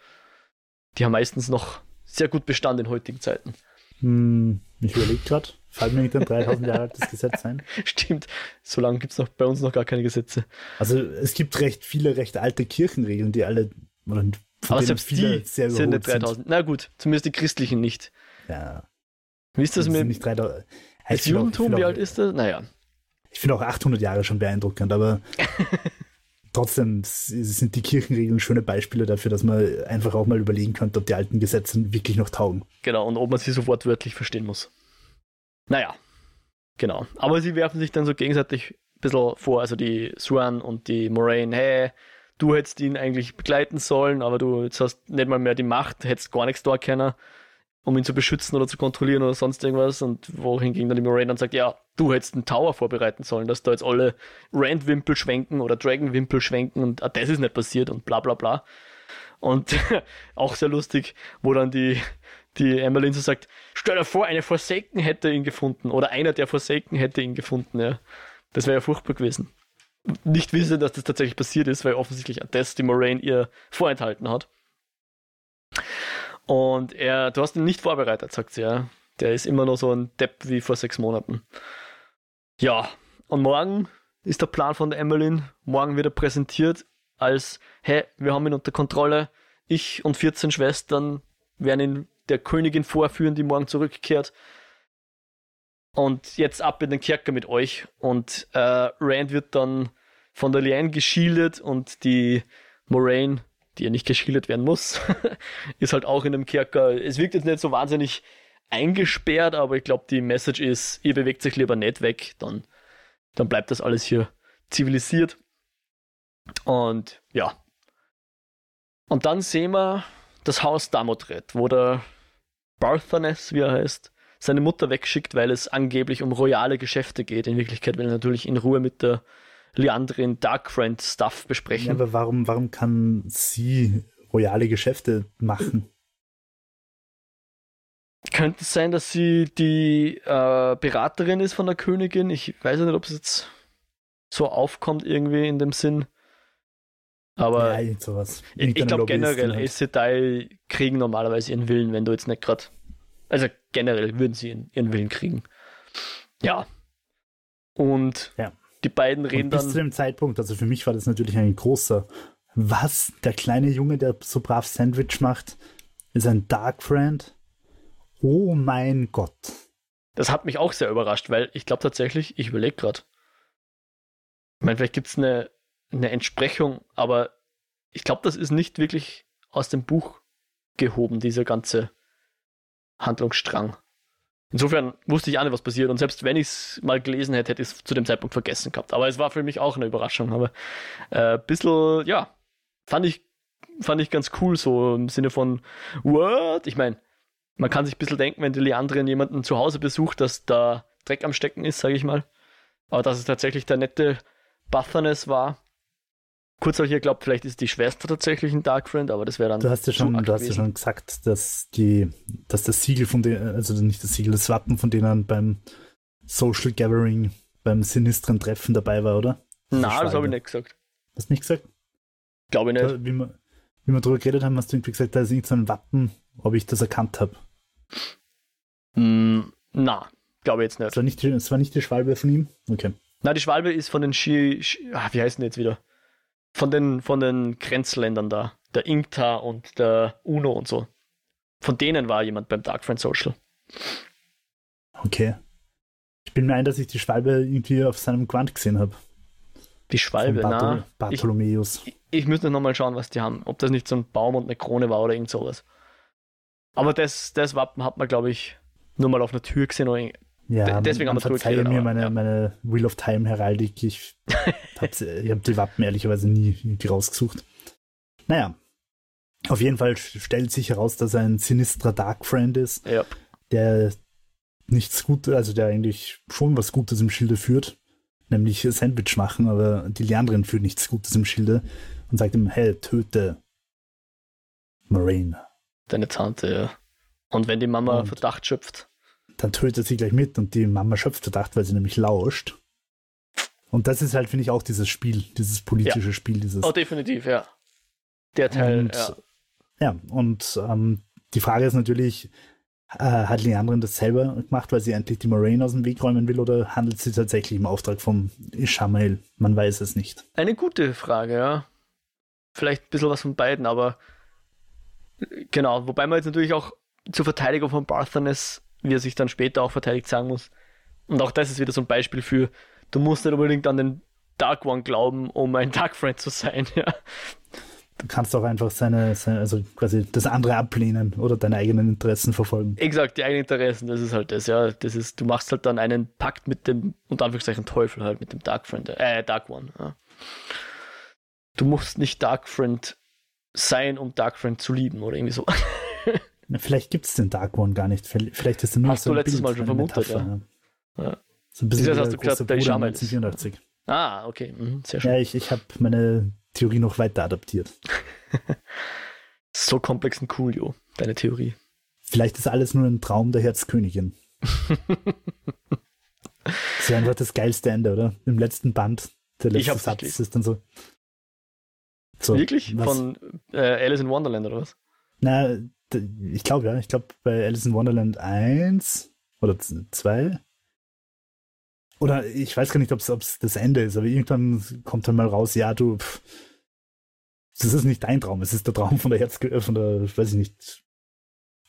Die haben meistens noch sehr gut Bestand in heutigen Zeiten. Hm, ich überlege gerade, fällt mir nicht ein 3000 Jahre altes Gesetz ein? Stimmt, so lange gibt es bei uns noch gar keine Gesetze. Also es gibt recht viele recht alte Kirchenregeln, die alle, oder Aber selbst die sind nicht 3000. Sind. Na gut, zumindest die christlichen nicht. Ja. Wie ist das, das mit nicht 3000. Das Judentum, wie alt ist das? Naja. Ich finde auch 800 Jahre schon beeindruckend, aber trotzdem sind die Kirchenregeln schöne Beispiele dafür, dass man einfach auch mal überlegen könnte, ob die alten Gesetze wirklich noch taugen. Genau, und ob man sie sofort wörtlich verstehen muss. Naja, genau. Aber sie werfen sich dann so gegenseitig ein bisschen vor, also die Swan und die Moraine, hey, du hättest ihn eigentlich begleiten sollen, aber du jetzt hast nicht mal mehr die Macht, hättest gar nichts da können um ihn zu beschützen oder zu kontrollieren oder sonst irgendwas. Und wohingegen dann die Moraine dann sagt, ja, du hättest einen Tower vorbereiten sollen, dass da jetzt alle Rand-Wimpel schwenken oder Dragon-Wimpel schwenken und ah, das ist nicht passiert und bla bla bla. Und auch sehr lustig, wo dann die, die Emmeline so sagt, stell dir vor, eine Forsaken hätte ihn gefunden oder einer der Forsaken hätte ihn gefunden, ja. Das wäre ja furchtbar gewesen. Nicht wissen, dass das tatsächlich passiert ist, weil offensichtlich das die Moraine ihr vorenthalten hat. Und er, du hast ihn nicht vorbereitet, sagt sie, ja. Der ist immer noch so ein Depp wie vor sechs Monaten. Ja, und morgen ist der Plan von der Emmeline. Morgen wird er präsentiert als, hey, wir haben ihn unter Kontrolle. Ich und 14 Schwestern werden ihn der Königin vorführen, die morgen zurückkehrt. Und jetzt ab in den Kerker mit euch. Und äh, Rand wird dann von der Liane geschildert und die Moraine, die ja nicht geschildert werden muss, ist halt auch in dem Kerker. Es wirkt jetzt nicht so wahnsinnig eingesperrt, aber ich glaube, die Message ist, ihr bewegt sich lieber nicht weg, dann, dann bleibt das alles hier zivilisiert. Und ja. Und dann sehen wir das Haus Damodred, wo der Barthanes, wie er heißt, seine Mutter wegschickt, weil es angeblich um royale Geschäfte geht. In Wirklichkeit will er natürlich in Ruhe mit der Leandrin Darkfriend Stuff besprechen. Ja, aber warum, warum kann sie royale Geschäfte machen? Könnte es sein, dass sie die äh, Beraterin ist von der Königin? Ich weiß nicht, ob es jetzt so aufkommt irgendwie in dem Sinn. Aber ja, sowas. ich, ich glaube generell, Aes Sedai kriegen normalerweise ihren Willen, wenn du jetzt nicht gerade. Also generell würden sie ihren, ihren Willen kriegen. Ja. Und ja. Die beiden reden bis dann. Bis zu dem Zeitpunkt, also für mich war das natürlich ein großer. Was? Der kleine Junge, der so brav Sandwich macht, ist ein Dark Friend? Oh mein Gott. Das hat mich auch sehr überrascht, weil ich glaube tatsächlich, ich überlege gerade. Ich meine, vielleicht gibt es eine eine Entsprechung, aber ich glaube, das ist nicht wirklich aus dem Buch gehoben, dieser ganze Handlungsstrang. Insofern wusste ich auch nicht, was passiert. Und selbst wenn ich es mal gelesen hätte, hätte ich es zu dem Zeitpunkt vergessen gehabt. Aber es war für mich auch eine Überraschung. Aber ein äh, bisschen, ja, fand ich, fand ich ganz cool, so im Sinne von, what? Ich meine, man kann sich ein bisschen denken, wenn die Leandrin jemanden zu Hause besucht, dass da Dreck am Stecken ist, sage ich mal. Aber dass es tatsächlich der nette Buthernes war, Kurz habe ich geglaubt, vielleicht ist die Schwester tatsächlich ein Dark Friend, aber das wäre dann. Du hast ja schon, du hast ja schon gesagt, dass die, dass das Siegel von denen, also nicht das Siegel, das Wappen von denen beim Social Gathering, beim sinistren Treffen dabei war, oder? Nein, das habe ich nicht gesagt. Hast du nicht gesagt? Glaube ich nicht. Da, wie, wir, wie wir darüber geredet haben, hast du irgendwie gesagt, da ist irgend so ein Wappen, ob ich das erkannt habe. Mm, na, glaube ich jetzt nicht. Es war nicht, es war nicht die Schwalbe von ihm? Okay. Na, die Schwalbe ist von den Ski, Ski ah, wie heißen die jetzt wieder? Von den, von den Grenzländern da. Der Inkta und der Uno und so. Von denen war jemand beim Dark Friend Social. Okay. Ich bin mir ein, dass ich die Schwalbe irgendwie auf seinem Quant gesehen habe. Die Schwalbe, Barthol na. Bartholomäus. Ich, ich, müsste noch mal schauen, was die haben. Ob das nicht so ein Baum und eine Krone war oder irgend sowas. Aber das, das Wappen hat man, glaube ich, nur mal auf einer Tür gesehen oder ja, deswegen haben wir mir meine, ja. meine Wheel of Time Heraldik. Ich habe hab die Wappen ehrlicherweise nie irgendwie rausgesucht. Naja, auf jeden Fall stellt sich heraus, dass er ein sinistrer Dark Friend ist, ja. der nichts Gutes, also der eigentlich schon was Gutes im Schilde führt, nämlich Sandwich machen, aber die Leandrin führt nichts Gutes im Schilde und sagt ihm, hey, töte Marine. Deine Tante, ja. Und wenn die Mama und Verdacht schöpft dann tötet sie gleich mit und die Mama schöpft Verdacht, weil sie nämlich lauscht. Und das ist halt, finde ich, auch dieses Spiel, dieses politische ja. Spiel. Dieses oh, definitiv, ja. Der Teil, und, ja. Ja, und ähm, die Frage ist natürlich, äh, hat Leandrin das selber gemacht, weil sie endlich die Moraine aus dem Weg räumen will, oder handelt sie tatsächlich im Auftrag vom Ishamael? Man weiß es nicht. Eine gute Frage, ja. Vielleicht ein bisschen was von beiden, aber genau, wobei man jetzt natürlich auch zur Verteidigung von Barthanes wie er sich dann später auch verteidigt sagen muss. Und auch das ist wieder so ein Beispiel für, du musst nicht unbedingt an den Dark One glauben, um ein Dark Friend zu sein, ja. Du kannst auch einfach seine, seine, also quasi das andere ablehnen oder deine eigenen Interessen verfolgen. Exakt, die eigenen Interessen, das ist halt das, ja. Das ist, du machst halt dann einen Pakt mit dem, unter Anführungszeichen Teufel halt, mit dem Dark Friend, äh, Dark One, ja. Du musst nicht Dark Friend sein, um Dark Friend zu lieben oder irgendwie so. Vielleicht gibt es den Dark One gar nicht. Vielleicht ist er nur Hast so du letztes Bild, Mal schon vermutet, ja. ja. So ein bisschen das hast du gesagt, der Bruder 1984. Ah, okay. Mhm, sehr schön. Ja, ich, ich habe meine Theorie noch weiter adaptiert. so komplex und cool, Jo, deine Theorie. Vielleicht ist alles nur ein Traum der Herzkönigin. das ist einfach das geilste Ende, oder? Im letzten Band, der letzte Satz wirklich. ist dann so. so Wirklich? Was? Von äh, Alice in Wonderland oder was? Na, ich glaube ja, ich glaube bei Alice in Wonderland 1 oder 2 oder ich weiß gar nicht, ob es das Ende ist, aber irgendwann kommt dann mal raus, ja, du, pff, das ist nicht dein Traum, es ist der Traum von der Herz, äh, von der, weiß ich nicht,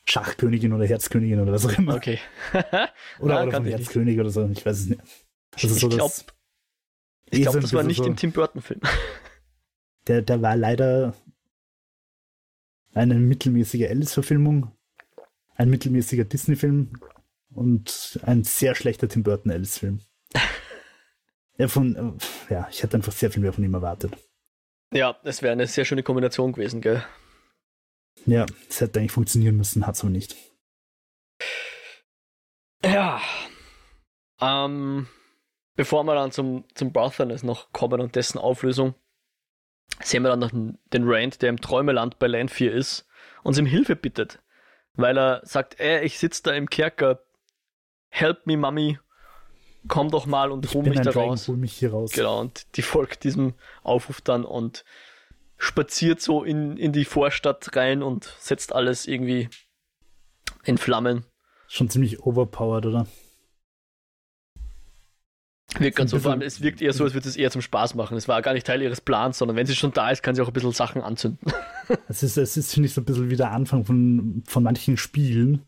Schachkönigin oder Herzkönigin oder was auch immer. Okay. oder, oder vom Herzkönig oder so, ich weiß es nicht. Das ich, so glaube, ich glaube, das war nicht so, im Tim Burton-Film. Der, der war leider eine mittelmäßige Alice-Verfilmung, ein mittelmäßiger Disney-Film und ein sehr schlechter Tim Burton Alice-Film. ja, von, ja, ich hätte einfach sehr viel mehr von ihm erwartet. Ja, es wäre eine sehr schöne Kombination gewesen, gell? Ja, es hätte eigentlich funktionieren müssen, hat es aber nicht. Ja. Ähm, bevor wir dann zum, zum Barthanes noch kommen und dessen Auflösung, sehen wir dann noch den Rand, der im Träumeland bei Land 4 ist, uns um Hilfe bittet. Weil er sagt, ey, ich sitze da im Kerker, help me, Mami, komm doch mal und hol mich da raus. Hol mich hier raus. Genau, und die folgt diesem Aufruf dann und spaziert so in, in die Vorstadt rein und setzt alles irgendwie in Flammen. Schon ziemlich overpowered, oder? Wirkt ganz so, vor allem, es wirkt eher so, als würde es eher zum Spaß machen. Es war gar nicht Teil ihres Plans, sondern wenn sie schon da ist, kann sie auch ein bisschen Sachen anzünden. Es ist, es ist finde ich, so ein bisschen wie der Anfang von, von manchen Spielen,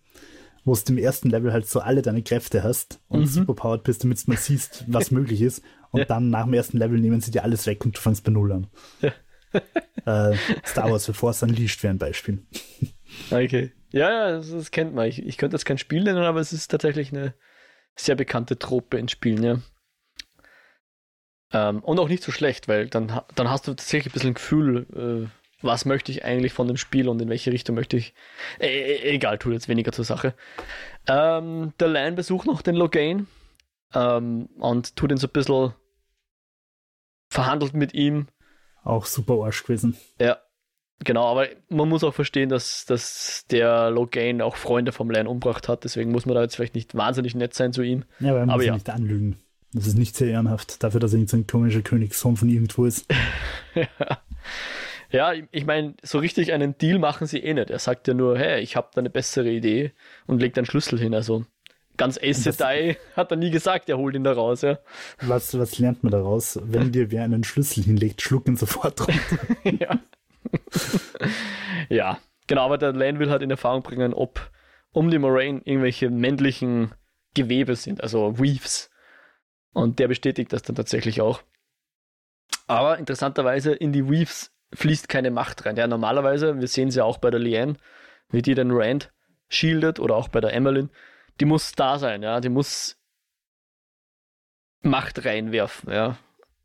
wo du im ersten Level halt so alle deine Kräfte hast und mhm. superpowered bist, damit du mal siehst, was möglich ist. Und ja. dann nach dem ersten Level nehmen sie dir alles weg und du fängst bei Null an. Ja. äh, Star Wars für Force Unleashed wäre ein Beispiel. Okay. Ja, ja, das, das kennt man. Ich, ich könnte das kein Spiel nennen, aber es ist tatsächlich eine sehr bekannte Trope in Spielen, ja. Ähm, und auch nicht so schlecht, weil dann, dann hast du tatsächlich ein bisschen ein Gefühl, äh, was möchte ich eigentlich von dem Spiel und in welche Richtung möchte ich. Äh, egal, tut jetzt weniger zur Sache. Ähm, der Lan besucht noch den Logain ähm, und tut ihn so ein bisschen verhandelt mit ihm. Auch super Arsch gewesen. Ja, genau, aber man muss auch verstehen, dass, dass der Logain auch Freunde vom Lan umgebracht hat, deswegen muss man da jetzt vielleicht nicht wahnsinnig nett sein zu ihm. Ja, aber er muss aber ja. nicht anlügen. Das ist nicht sehr ehrenhaft, dafür, dass er so ein komischer Königssohn von irgendwo ist. ja. Ja, ich meine, so richtig einen Deal machen sie eh nicht. Er sagt ja nur, hey, ich habe da eine bessere Idee und legt einen Schlüssel hin. Also ganz Ace Sedai hat er nie gesagt, er holt ihn da raus, ja. Was, was lernt man daraus? Wenn dir wer einen Schlüssel hinlegt, schluck ihn sofort runter. ja. ja, genau, aber der Lane will halt in Erfahrung bringen, ob um die Moraine irgendwelche männlichen Gewebe sind, also Weaves. Und der bestätigt das dann tatsächlich auch. Aber interessanterweise in die Weaves fließt keine Macht rein. Ja, normalerweise, wir sehen es ja auch bei der Liane, wie die den Rand shieldet oder auch bei der Emmeline, die muss da sein, ja, die muss Macht reinwerfen, ja.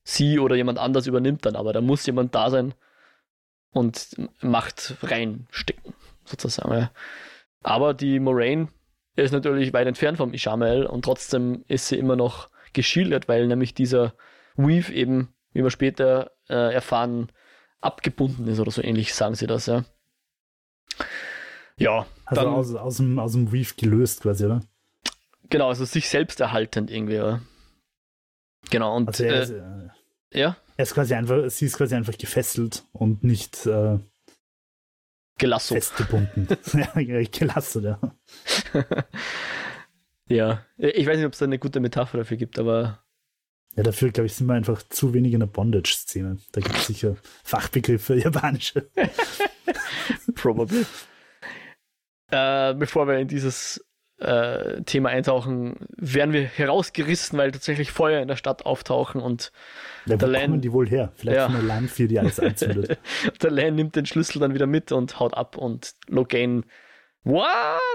Sie oder jemand anders übernimmt dann, aber da muss jemand da sein und Macht reinstecken, sozusagen, ja. Aber die Moraine ist natürlich weit entfernt vom Ishamael und trotzdem ist sie immer noch geschildert, weil nämlich dieser Weave eben, wie wir später äh, erfahren, abgebunden ist oder so ähnlich, sagen sie das, ja. Ja. Also dann, aus, aus, dem, aus dem Weave gelöst quasi, oder? Genau, also sich selbst erhaltend irgendwie, oder? Genau, und also er ist, äh, ja. Er ist quasi einfach, sie ist quasi einfach gefesselt und nicht äh, gelassen. Festgebunden. ja, gelassen, ja. ja, ich weiß nicht, ob es da eine gute Metapher dafür gibt, aber ja, dafür, glaube ich, sind wir einfach zu wenig in der Bondage-Szene. Da gibt es sicher Fachbegriffe, japanische. Probably. Äh, bevor wir in dieses äh, Thema eintauchen, werden wir herausgerissen, weil tatsächlich Feuer in der Stadt auftauchen und ja, der Lan, kommen die wohl her? Vielleicht ja. der Landfir, die alles anzündet. der Lan nimmt den Schlüssel dann wieder mit und haut ab und Logain What?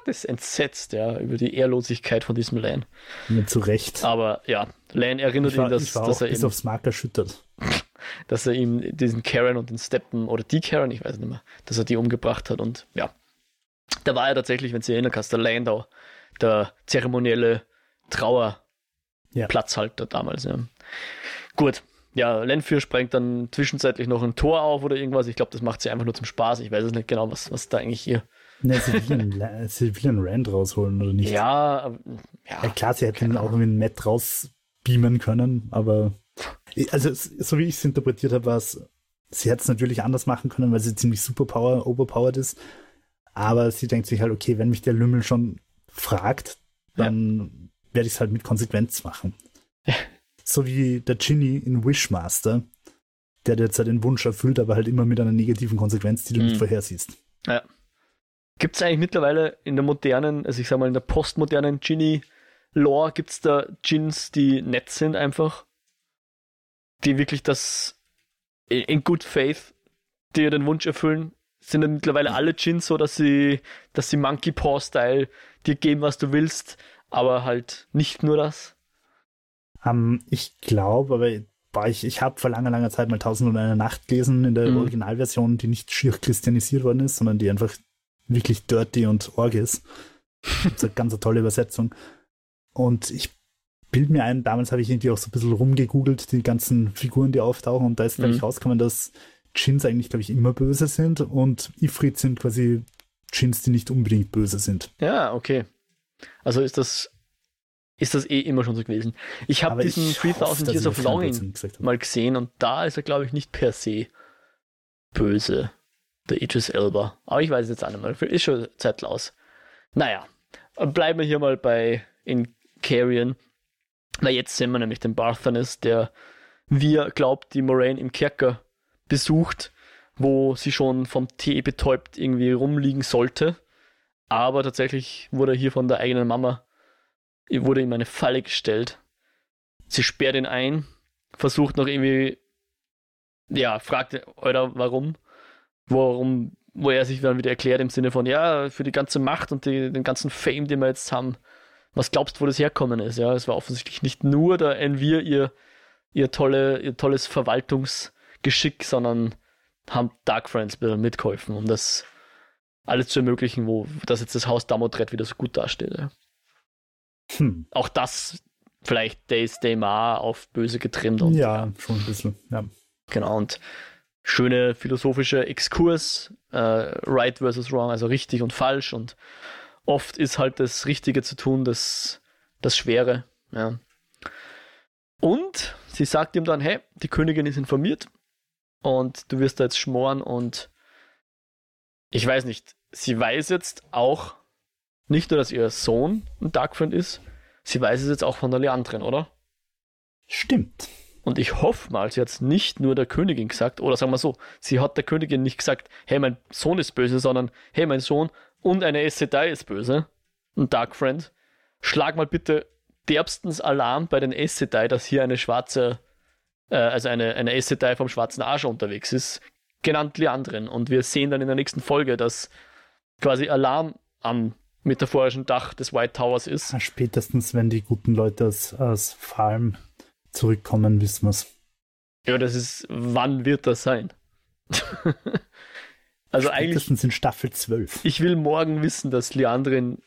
Ist entsetzt, ja, über die Ehrlosigkeit von diesem Lane. Ja, zu Recht. Aber ja, Lane erinnert war, ihn, dass, dass er bis aufs Mark erschüttert. Dass er ihm diesen Karen und den Steppen, oder die Karen, ich weiß nicht mehr, dass er die umgebracht hat und ja. Da war er tatsächlich, wenn du erinnern kannst, der Landau, der zeremonielle Trauerplatzhalter ja. damals, ja. Gut, ja, Lenfür sprengt dann zwischenzeitlich noch ein Tor auf oder irgendwas. Ich glaube, das macht sie einfach nur zum Spaß. Ich weiß es nicht genau, was, was da eigentlich hier Ne, sie will, einen, Rand rausholen, oder nicht? Ja, ja, ja klar, sie hätte ihn auch irgendwie einen Matt rausbeamen können, aber also so wie ich es interpretiert habe, war es, sie hätte es natürlich anders machen können, weil sie ziemlich superpower, overpowered ist, Aber sie denkt sich halt, okay, wenn mich der Lümmel schon fragt, dann ja. werde ich es halt mit Konsequenz machen. Ja. So wie der Ginny in Wishmaster, der jetzt halt den Wunsch erfüllt, aber halt immer mit einer negativen Konsequenz, die du mhm. nicht vorhersiehst. Ja. Gibt es eigentlich mittlerweile in der modernen, also ich sag mal in der postmodernen Ginny-Lore, gibt es da Gins, die nett sind einfach? Die wirklich das in good faith dir den Wunsch erfüllen? Sind dann mittlerweile alle Gins so, dass sie, dass sie Monkey Paw-Style dir geben, was du willst, aber halt nicht nur das? Um, ähm, ich glaube, aber ich, ich habe vor langer, langer Zeit mal Tausend und eine Nacht gelesen in der mhm. Originalversion, die nicht schier christianisiert worden ist, sondern die einfach wirklich dirty und org ist. Das ist eine ganz tolle Übersetzung. Und ich bild mir ein, damals habe ich irgendwie auch so ein bisschen rumgegoogelt, die ganzen Figuren, die auftauchen, und da ist, glaube ich, mhm. rausgekommen, dass Chins eigentlich, glaube ich, immer böse sind und Ifrit sind quasi Chins, die nicht unbedingt böse sind. Ja, okay. Also ist das ist das eh immer schon so gewesen. Ich habe diesen 3000 Years of Longing mal gesehen und da ist er, glaube ich, nicht per se böse, der Idris Elba. Aber ich weiß jetzt auch nicht mehr. Ist schon Zeit aus. Naja, bleiben wir hier mal bei in Carrion. Na, jetzt sehen wir nämlich den Barthanes, der, wie er glaubt, die Moraine im Kerker besucht, wo sie schon vom Tee betäubt irgendwie rumliegen sollte. Aber tatsächlich wurde er hier von der eigenen Mama wurde ihm eine Falle gestellt. Sie sperrt ihn ein, versucht noch irgendwie, ja, fragt oder warum, warum, wo er sich dann wieder erklärt im Sinne von, ja, für die ganze Macht und die, den ganzen Fame, den wir jetzt haben, was glaubst du, wo das herkommen ist? Ja, es war offensichtlich nicht nur der Envir ihr, ihr, tolle, ihr tolles Verwaltungsgeschick, sondern haben Dark Friends mitgeholfen, um das alles zu ermöglichen, wo das jetzt das Haus Damotred wieder so gut dasteht. Ja. Hm. Auch das vielleicht Days Daymar auf böse getrimmt. Und, ja, ja, schon ein bisschen, ja. Genau, und schöne philosophische Exkurs, äh, right versus wrong, also richtig und falsch und oft ist halt das Richtige zu tun, das, das Schwere, ja. Und sie sagt ihm dann, hey, die Königin ist informiert und du wirst da jetzt schmoren und ich weiß nicht, sie weiß jetzt auch, nicht nur, dass ihr Sohn ein Darkfriend ist, sie weiß es jetzt auch von der Leandrin, oder? Stimmt. Und ich hoffe mal, sie hat es nicht nur der Königin gesagt, oder sagen wir so, sie hat der Königin nicht gesagt, hey, mein Sohn ist böse, sondern hey, mein Sohn und eine Aes Sedai ist böse, ein Darkfriend. Schlag mal bitte derbstens Alarm bei den Aes Sedai, dass hier eine schwarze, äh, also eine, eine Aes Sedai vom schwarzen Arsch unterwegs ist, genannt Leandrin. Und wir sehen dann in der nächsten Folge, dass quasi Alarm am metaphorischen Dach des White Towers ist. Spätestens, wenn die guten Leute aus, aus Farm zurückkommen, wissen wir es. Ja, das ist, wann wird das sein? also Spätestens eigentlich. in Staffel 12. Ich will morgen wissen, dass Leandrin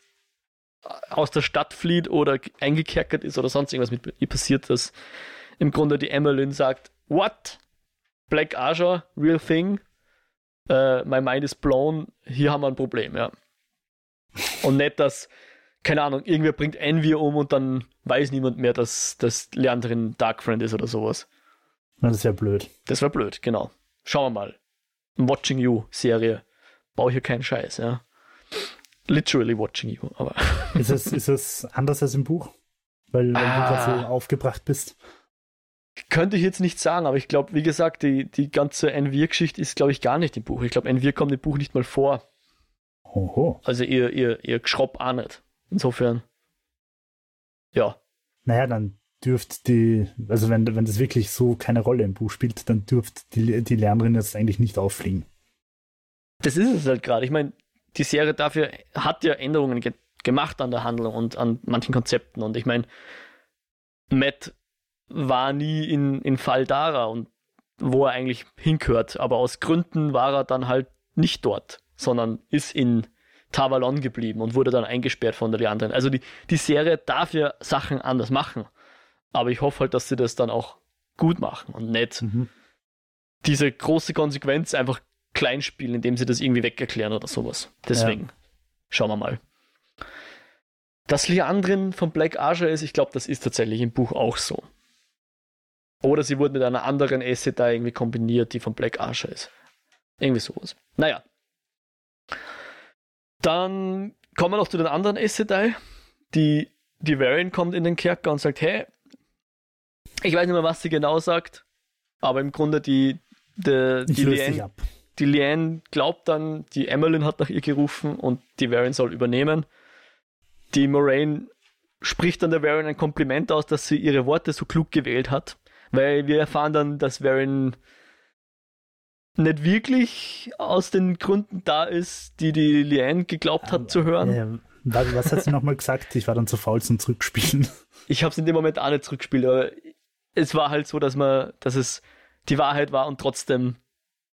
aus der Stadt flieht oder eingekerkert ist oder sonst irgendwas mit ihr passiert, dass im Grunde die Emmeline sagt, what? Black Azure, real thing? Uh, my mind is blown, hier haben wir ein Problem, ja. Und nicht, dass, keine Ahnung, irgendwer bringt Envy um und dann weiß niemand mehr, dass das Leandrin Darkfriend ist oder sowas. Das ist ja blöd. Das war blöd, genau. Schauen wir mal. Watching You Serie. Bau hier keinen Scheiß, ja. Literally watching you, aber. Ist es, ist es anders als im Buch? Weil, weil ah. du gerade so aufgebracht bist. Könnte ich jetzt nicht sagen, aber ich glaube, wie gesagt, die, die ganze Envir-Geschichte ist, glaube ich, gar nicht im Buch. Ich glaube, Envir kommt im Buch nicht mal vor. Oho. Also ihr, ihr, ihr Geschropp auch nicht. Insofern. Ja. Naja, dann dürft die, also wenn, wenn das wirklich so keine Rolle im Buch spielt, dann dürft die, die Lernerin jetzt eigentlich nicht auffliegen. Das ist es halt gerade. Ich meine, die Serie dafür hat ja Änderungen ge gemacht an der Handlung und an manchen Konzepten. Und ich meine, Matt war nie in, in Dara und wo er eigentlich hingehört. Aber aus Gründen war er dann halt nicht dort sondern ist in Tavalon geblieben und wurde dann eingesperrt von der anderen. Also die, die Serie darf ja Sachen anders machen. Aber ich hoffe halt, dass sie das dann auch gut machen und nicht mhm. diese große Konsequenz einfach klein spielen, indem sie das irgendwie wegerklären oder sowas. Deswegen ja. schauen wir mal. Dass Leandrin von Black Azure ist, ich glaube, das ist tatsächlich im Buch auch so. Oder sie wurde mit einer anderen Asset da irgendwie kombiniert, die von Black Azure ist. Irgendwie sowas. Naja, Dann kommen wir noch zu den anderen Aes Sedai. Die, die Varian kommt in den Kerker und sagt, hey, ich weiß nicht mehr, was sie genau sagt, aber im Grunde die, die, die, Liane, die Liane glaubt dann, die Emmeline hat nach ihr gerufen und die Varian soll übernehmen. Die Moraine spricht dann der Varian ein Kompliment aus, dass sie ihre Worte so klug gewählt hat, weil wir erfahren dann, dass Varian nicht wirklich aus den Gründen da ist, die die Liane geglaubt hat ähm, zu hören. Ähm, was, was hat sie nochmal gesagt? Ich war dann zu faul zum Zurückspielen. Ich habe es in dem Moment auch nicht zurückgespielt, aber es war halt so, dass man, dass es die Wahrheit war und trotzdem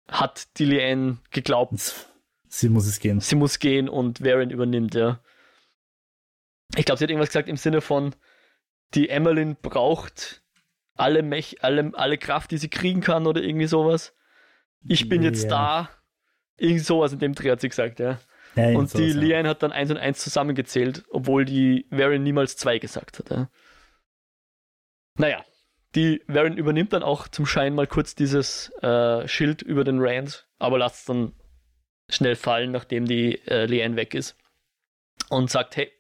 hat die Liane geglaubt. Sie muss es gehen. Sie muss gehen und Varian übernimmt, ja. Ich glaube, sie hat irgendwas gesagt im Sinne von, die Emmeline braucht alle, Mech, alle, alle Kraft, die sie kriegen kann oder irgendwie sowas. Ich bin jetzt da. Irgend sowas in dem Dreh hat sie gesagt, ja. ja und die so, Liane hat dann eins und eins zusammengezählt, obwohl die Varian niemals zwei gesagt hat. Ja. Naja, die Varian übernimmt dann auch zum Schein mal kurz dieses äh, Schild über den Rand, aber lasst es dann schnell fallen, nachdem die äh, Liane weg ist. Und sagt, hey,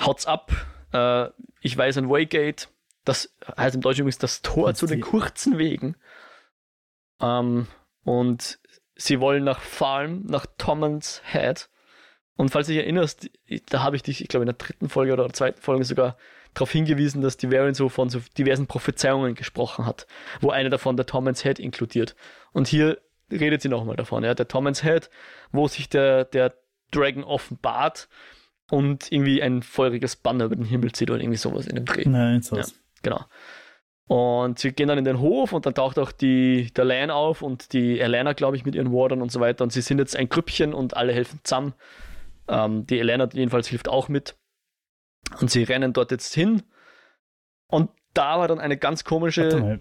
haut's ab, äh, ich weiß ein Waygate, das heißt im Deutschen übrigens das Tor zu den kurzen Wegen. Ähm, und sie wollen nach Farm, nach Tommans Head. Und falls du dich erinnerst, da habe ich dich, ich glaube in der dritten Folge oder zweiten Folge sogar darauf hingewiesen, dass die Varian so von so diversen Prophezeiungen gesprochen hat, wo eine davon der Tommans Head inkludiert. Und hier redet sie nochmal davon, ja, der Tommans Head, wo sich der, der Dragon offenbart und irgendwie ein feuriges Banner über den Himmel zieht oder irgendwie sowas in dem Dreh. Nein, so ja, genau. Und sie gehen dann in den Hof und dann taucht auch die, der Lan auf und die Elena, glaube ich, mit ihren Wardern und so weiter. Und sie sind jetzt ein Grüppchen und alle helfen zusammen. Ähm, die Elena jedenfalls hilft auch mit. Und sie rennen dort jetzt hin. Und da war dann eine ganz komische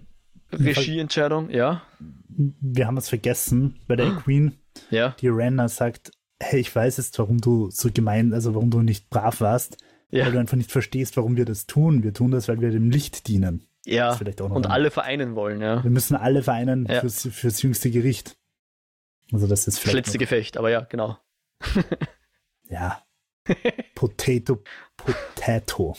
Regieentscheidung, ja. Wir haben es vergessen bei der Queen. Ja. Die Renner sagt, hey, ich weiß jetzt, warum du so gemein, also warum du nicht brav warst. Ja. Weil du einfach nicht verstehst, warum wir das tun. Wir tun das, weil wir dem Licht dienen. Ja, und ein. alle vereinen wollen, ja. Wir müssen alle vereinen ja. fürs, fürs jüngste Gericht. Also das ist vielleicht. Das letzte noch. Gefecht, aber ja, genau. ja. Potato, Potato.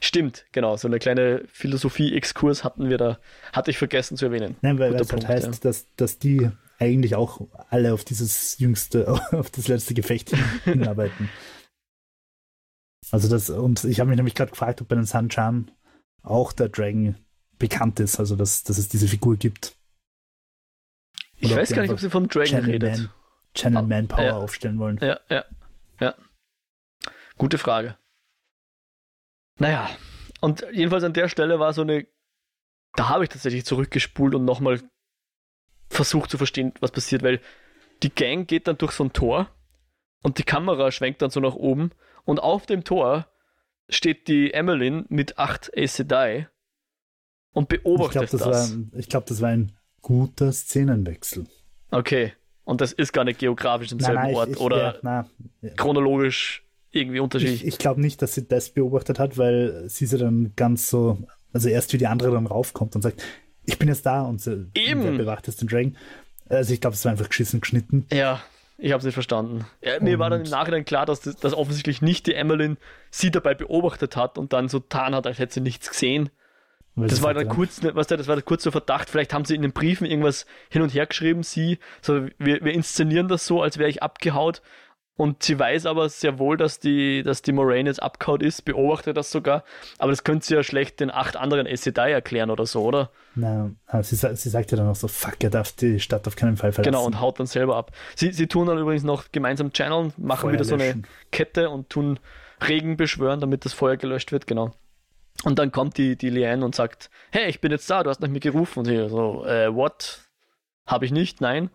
Stimmt, genau. So eine kleine Philosophie-Exkurs hatten wir da, hatte ich vergessen zu erwähnen. Nein, weil das halt heißt, ja. dass, dass die eigentlich auch alle auf dieses jüngste, auf das letzte Gefecht hinarbeiten. also das, und ich habe mich nämlich gerade gefragt, ob bei den Sanchan auch der Dragon bekannt ist, also dass, dass es diese Figur gibt. Oder ich weiß gar nicht, ob sie vom Dragon Channel redet. Man, Channel Manpower ja. aufstellen wollen. Ja, ja, ja. Gute Frage. Naja, und jedenfalls an der Stelle war so eine. Da habe ich tatsächlich zurückgespult und nochmal versucht zu verstehen, was passiert, weil die Gang geht dann durch so ein Tor und die Kamera schwenkt dann so nach oben und auf dem Tor steht die Emmeline mit acht Aes Sedai und beobachtet ich glaub, das. das. War, ich glaube, das war ein guter Szenenwechsel. Okay. Und das ist gar nicht geografisch im nein, selben nein, Ort ich, oder ja, na, chronologisch irgendwie unterschiedlich. Ich, ich glaube nicht, dass sie das beobachtet hat, weil sie sie dann ganz so, also erst wie die andere dann raufkommt und sagt, ich bin jetzt da und sie Eben. bewacht jetzt den Dragon. Also ich glaube, es war einfach geschissen geschnitten. Ja, ich habe es nicht verstanden. Ja, mir war dann im Nachhinein klar, dass, das, dass offensichtlich nicht die Emmeline sie dabei beobachtet hat und dann so tan hat, als hätte sie nichts gesehen. das war dann kurz, was das war der kurze Verdacht. Vielleicht haben sie in den Briefen irgendwas hin und her geschrieben. Sie, so wir, wir inszenieren das so, als wäre ich abgehaut und sie weiß aber sehr wohl, dass die, dass die Moraine jetzt abgehauen ist, beobachtet das sogar. Aber das könnte sie ja schlecht den acht anderen Aes erklären oder so, oder? Na, sie, sie sagt ja dann auch so, fuck, er darf die Stadt auf keinen Fall verlassen. Genau, und haut dann selber ab. Sie, sie tun dann übrigens noch gemeinsam channeln, machen Feuer wieder so eine Kette und tun Regen beschwören, damit das Feuer gelöscht wird, genau. Und dann kommt die, die Liane und sagt, hey, ich bin jetzt da, du hast nach mir gerufen. Und sie so, äh, what? Habe ich nicht? Nein.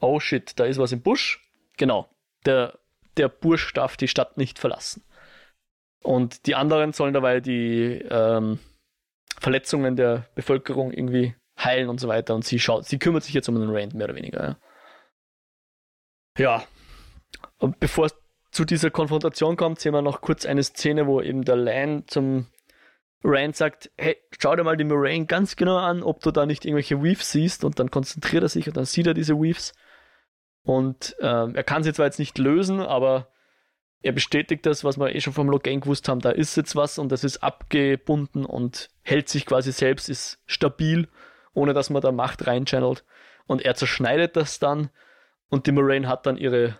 Oh shit, da ist was im Busch. Genau der, der Bursch darf die Stadt nicht verlassen. Und die anderen sollen dabei die ähm, Verletzungen der Bevölkerung irgendwie heilen und so weiter. Und sie schaut, sie kümmert sich jetzt um den Rand, mehr oder weniger. Ja. ja. Und bevor es zu dieser Konfrontation kommt, sehen wir noch kurz eine Szene, wo eben der Lan zum Rand sagt, hey, schau dir mal die Moraine ganz genau an, ob du da nicht irgendwelche Weaves siehst und dann konzentriert er sich und dann sieht er diese Weaves Und ähm, er kann sie zwar jetzt nicht lösen, aber er bestätigt das, was wir eh schon vom Logan gewusst haben. Da ist jetzt was und das ist abgebunden und hält sich quasi selbst, ist stabil, ohne dass man da Macht reinchannelt. Und er zerschneidet das dann und die Moraine hat dann ihre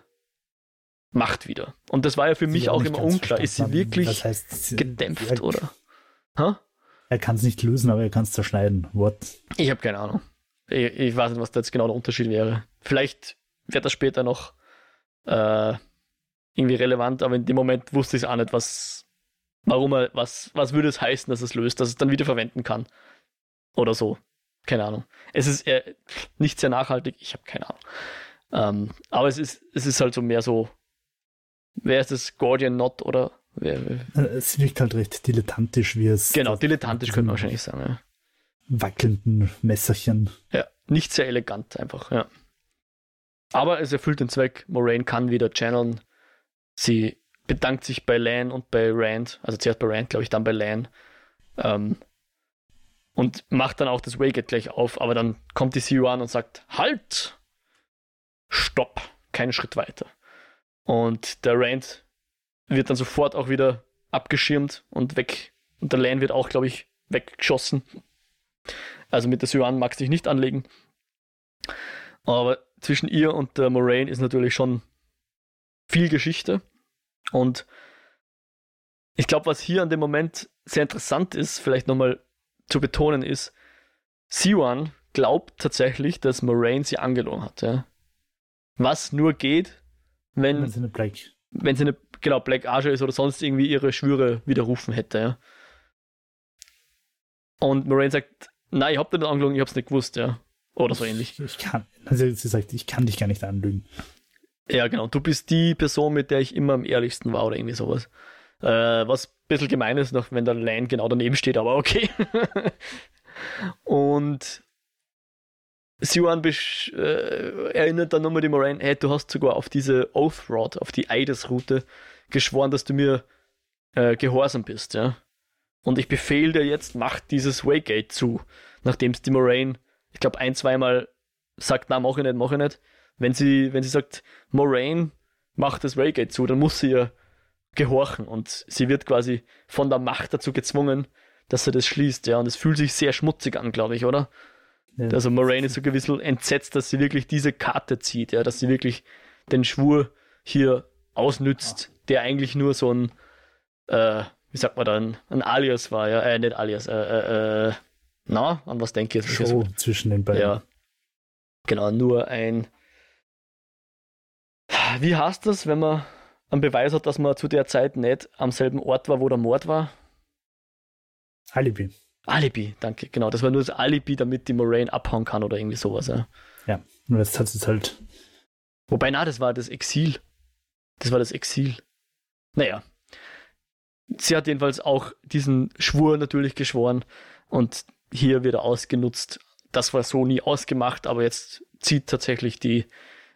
Macht wieder. Und das war ja für sie mich auch immer unklar. Ist sie wirklich das heißt, gedämpft er, oder? Ha? Er kann es nicht lösen, aber er kann es zerschneiden. What? Ich habe keine Ahnung. Ich, ich, weiß nicht, was da jetzt genau der Unterschied wäre. Vielleicht wird das später noch äh, irgendwie relevant, aber in dem Moment wusste ich auch nicht, was, warum er, was, was würde es heißen, dass es löst, dass es dann wieder verwenden kann. Oder so. Keine Ahnung. Es ist äh, nicht sehr nachhaltig, ich habe keine Ahnung. Ähm, aber es ist, es ist halt so mehr so Wer ist das? Gordian Not oder wer, wer? Äh, es wirkt halt recht dilettantisch, wie es. Genau, dilettantisch könnte man wahrscheinlich sagen, ja. Wackelnden Messerchen. Ja, nicht sehr elegant einfach, ja. Aber es erfüllt den Zweck. Moraine kann wieder channeln. Sie bedankt sich bei Lan und bei Rand, also zuerst bei Rand, glaube ich, dann bei Lan. Ähm, und macht dann auch das Waygate gleich auf, aber dann kommt die CEO an und sagt: Halt! Stopp! Keinen Schritt weiter. Und der Rand wird dann sofort auch wieder abgeschirmt und weg. Und der Lane wird auch, glaube ich, weggeschossen. Also mit der Syuan mag sich nicht anlegen. Aber zwischen ihr und der Moraine ist natürlich schon viel Geschichte. Und ich glaube, was hier an dem Moment sehr interessant ist, vielleicht nochmal zu betonen, ist, Siwan glaubt tatsächlich, dass Moraine sie angelogen hat. Ja? Was nur geht, wenn, wenn sie eine Black. Wenn sie eine, genau, Black Archer ist oder sonst irgendwie ihre Schwüre widerrufen hätte, ja. Und Moraine sagt, nein, ich hab dir nicht angelogen, ich hab's nicht gewusst, ja. Oder so ähnlich. Ich kann, also sie sagt, ich kann dich gar nicht anlügen. Ja, genau. Du bist die Person, mit der ich immer am ehrlichsten war oder irgendwie sowas. Äh, was ein bisschen gemein ist, noch wenn der Line genau daneben steht, aber okay. und Siwan äh, erinnert dann nochmal die Moraine, hey, du hast sogar auf diese Oath Rod, auf die Eidesroute geschworen, dass du mir äh, gehorsam bist, ja. Und ich befehle dir jetzt, mach dieses Waygate zu. Nachdem es die Moraine, ich glaube, ein, zweimal sagt, na, mach ich nicht, mach ich nicht. Wenn sie, wenn sie sagt, Moraine, mach das Waygate zu, dann muss sie ja gehorchen und sie wird quasi von der Macht dazu gezwungen, dass sie das schließt, ja. Und es fühlt sich sehr schmutzig an, glaube ich, oder? Ja. Also Moraine ist so ein bisschen entsetzt, dass sie wirklich diese Karte zieht, ja, dass sie wirklich den Schwur hier ausnützt, der eigentlich nur so ein, äh, wie sagt man dann, ein Alias war, ja, äh, nicht Alias, äh, äh, äh na, an was denke ich jetzt? Show zwischen den beiden. Ja, genau, nur ein, wie heißt das, wenn man einen Beweis hat, dass man zu der Zeit nicht am selben Ort war, wo der Mord war? Alibi. Alibi, danke, genau. Das war nur das Alibi, damit die Moraine abhauen kann oder irgendwie sowas, ja. Ja, nur jetzt hat es halt. Wobei, na, das war das Exil. Das war das Exil. Naja. Sie hat jedenfalls auch diesen Schwur natürlich geschworen und hier wieder ausgenutzt. Das war so nie ausgemacht, aber jetzt zieht tatsächlich die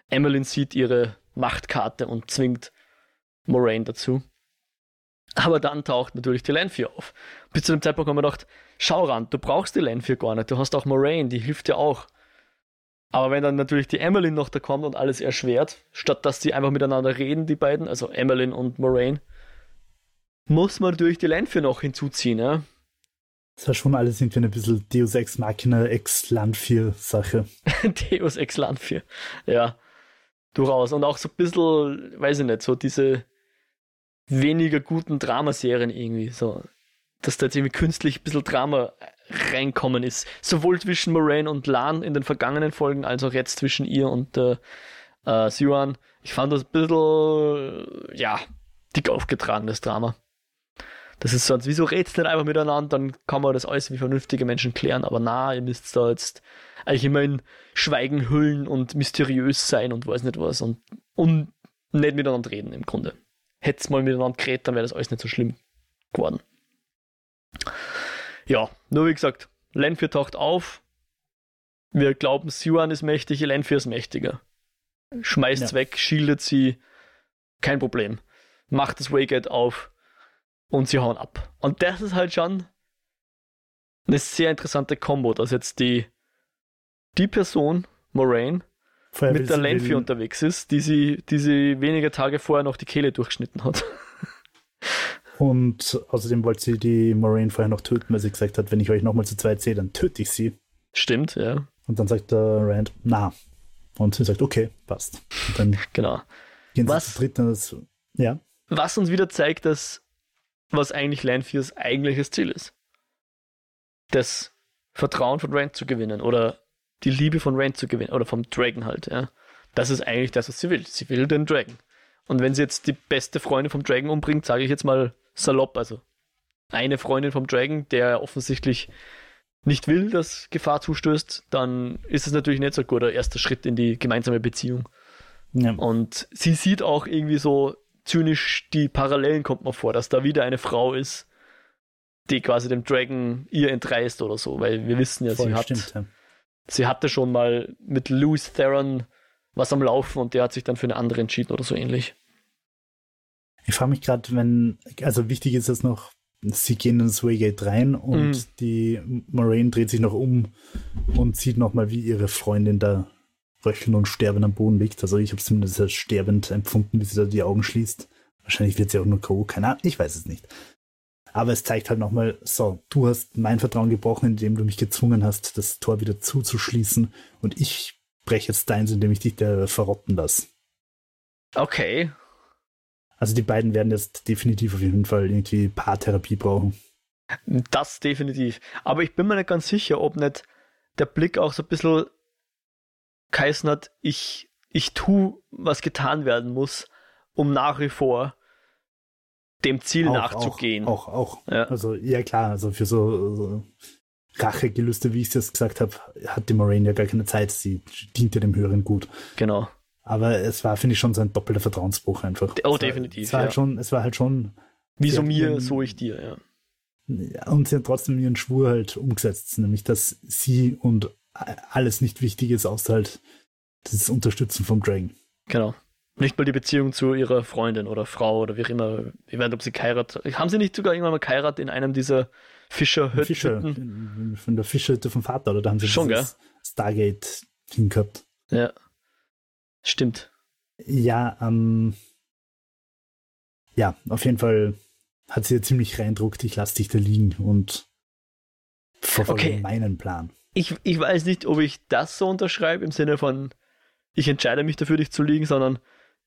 Emmeline sieht ihre Machtkarte und zwingt Moraine dazu. Aber dann taucht natürlich die Lanfear auf. Bis zu dem Zeitpunkt haben wir gedacht, schau ran, du brauchst die Lanfear gar nicht. Du hast auch Moraine, die hilft dir auch. Aber wenn dann natürlich die Emmeline noch da kommt und alles erschwert, statt dass sie einfach miteinander reden, die beiden, also Emmeline und Moraine, muss man natürlich die Lanfear noch hinzuziehen, ja. Das war schon alles irgendwie eine bisschen Deus Ex Machina Ex Landfear Sache. Deus Ex Landfear, ja. Durchaus. Und auch so ein bisschen, weiß ich nicht, so diese weniger guten Dramaserien irgendwie. So, dass da jetzt irgendwie künstlich ein bisschen Drama reinkommen ist. Sowohl zwischen Moraine und Lan in den vergangenen Folgen, als auch jetzt zwischen ihr und äh, äh, Siwan. Ich fand das ein bisschen, ja, dick aufgetragenes Drama. Das ist sonst, wieso redest nicht einfach miteinander, dann kann man das alles wie vernünftige Menschen klären, aber na, ihr müsst da jetzt eigentlich immer in Schweigen hüllen und mysteriös sein und weiß nicht was und, und nicht miteinander reden im Grunde hätte es mal miteinander geredet, dann wäre das alles nicht so schlimm geworden. Ja, nur wie gesagt, Lenfir taucht auf. Wir glauben, Siwan ist mächtig, Lenfir ist mächtiger. Schmeißt ja. weg, schildet sie, kein Problem. Macht das Waygate auf und sie hauen ab. Und das ist halt schon eine sehr interessante Kombo, dass jetzt die, die Person, Moraine, Vorher mit der Lanfear unterwegs ist, die sie, die sie wenige Tage vorher noch die Kehle durchgeschnitten hat. Und außerdem wollte sie die Moraine vorher noch töten, weil sie gesagt hat, wenn ich euch nochmal zu zweit sehe, dann töte ich sie. Stimmt, ja. Und dann sagt der Rand, na. Und sie sagt, okay, passt. Und dann genau. gehen sie was, zu dritt das, ja. Was uns wieder zeigt, dass was eigentlich Lanfears eigentliches Ziel ist. Das Vertrauen von Rand zu gewinnen oder die Liebe von Rand zu gewinnen oder vom Dragon halt, ja. Das ist eigentlich das, was sie will. Sie will den Dragon. Und wenn sie jetzt die beste Freundin vom Dragon umbringt, sage ich jetzt mal salopp, also eine Freundin vom Dragon, der offensichtlich nicht will, dass Gefahr zustößt, dann ist es natürlich nicht so ein guter erster Schritt in die gemeinsame Beziehung. Ja. Und sie sieht auch irgendwie so zynisch die Parallelen, kommt mir vor, dass da wieder eine Frau ist, die quasi dem Dragon ihr entreißt oder so, weil wir wissen ja, Voll, sie hat, stimmt, ja. sie hatte schon mal mit Louis Theron was am Laufen und der hat sich dann für eine andere entschieden oder so ähnlich. Ich frage mich gerade, wenn, also wichtig ist es noch, sie gehen ins Waygate rein und mm. die Moraine dreht sich noch um und sieht nochmal, wie ihre Freundin da röchelnd und sterbend am Boden liegt. Also ich habe es zumindest als sterbend empfunden, wie sie da die Augen schließt. Wahrscheinlich wird sie auch nur K.O., keine Ahnung, ich weiß es nicht. Aber es zeigt halt nochmal, so, du hast mein Vertrauen gebrochen, indem du mich gezwungen hast, das Tor wieder zuzuschließen und ich breche jetzt deins, indem ich dich da verrotten lasse. Okay. Also die beiden werden jetzt definitiv auf jeden Fall irgendwie Paartherapie brauchen. Das definitiv. Aber ich bin mir nicht ganz sicher, ob nicht der Blick auch so ein bisschen hat, ich, ich tue, was getan werden muss, um nach wie vor dem Ziel auch, nachzugehen. Auch, auch, auch. Ja. Also, ja klar, also für so, so Rachegelüste, wie ich es jetzt gesagt habe, hat die Moraine ja gar keine Zeit. Sie dient ja dem Höheren Gut. Genau. Aber es war, finde ich, schon so ein doppelter Vertrauensbruch einfach. Oh, es definitiv. War, es, war halt schon, es war halt schon. Wie so mir, ihren, so ich dir, ja. ja. Und sie hat trotzdem ihren Schwur halt umgesetzt, nämlich dass sie und alles nicht wichtig ist, außer halt das Unterstützen vom Dragon. Genau. Nicht mal die Beziehung zu ihrer Freundin oder Frau oder wie auch immer. Ich weiß nicht, ob sie geheiratet Haben sie nicht sogar irgendwann mal geheiratet in einem dieser Fischerhütten? Fischer, von der Fischerhütte vom Vater, oder da haben sie Schon, gell? Stargate hingehabt. Ja. Stimmt. Ja, ähm, ja, auf jeden Fall hat sie ja ziemlich reindruckt, ich lasse dich da liegen und verfolge okay. meinen Plan. Ich, ich weiß nicht, ob ich das so unterschreibe im Sinne von, ich entscheide mich dafür, dich zu liegen, sondern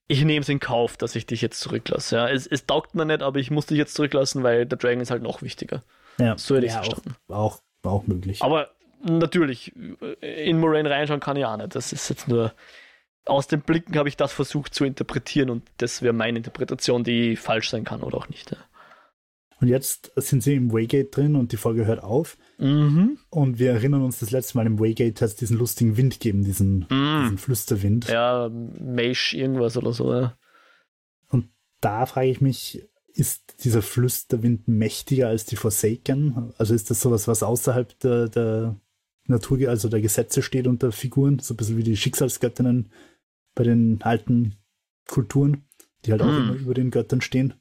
ich nehme es in Kauf, dass ich dich jetzt zurücklasse. Ja, es, es taugt mir nicht, aber ich muss dich jetzt zurücklassen, weil der Dragon ist halt noch wichtiger. Ja, so hätte ich ja, verstanden. Auch, auch, auch möglich. Aber natürlich, in Moraine reinschauen kann ich auch nicht. Das ist jetzt nur aus den Blicken habe ich das versucht zu interpretieren und das wäre meine Interpretation, die falsch sein kann oder auch nicht. Ja. Und jetzt sind sie im Waygate drin und die Folge hört auf. Mhm. Und wir erinnern uns, das letzte Mal im Waygate hat es diesen lustigen Wind gegeben, diesen, mhm. diesen Flüsterwind. Ja, Meish irgendwas oder so, ja. Und da frage ich mich, ist dieser Flüsterwind mächtiger als die Forsaken? Also ist das sowas, was außerhalb der, der Natur, also der Gesetze steht unter Figuren, so ein bisschen wie die Schicksalsgöttinnen bei den alten Kulturen, die halt auch mm. immer über den Göttern stehen?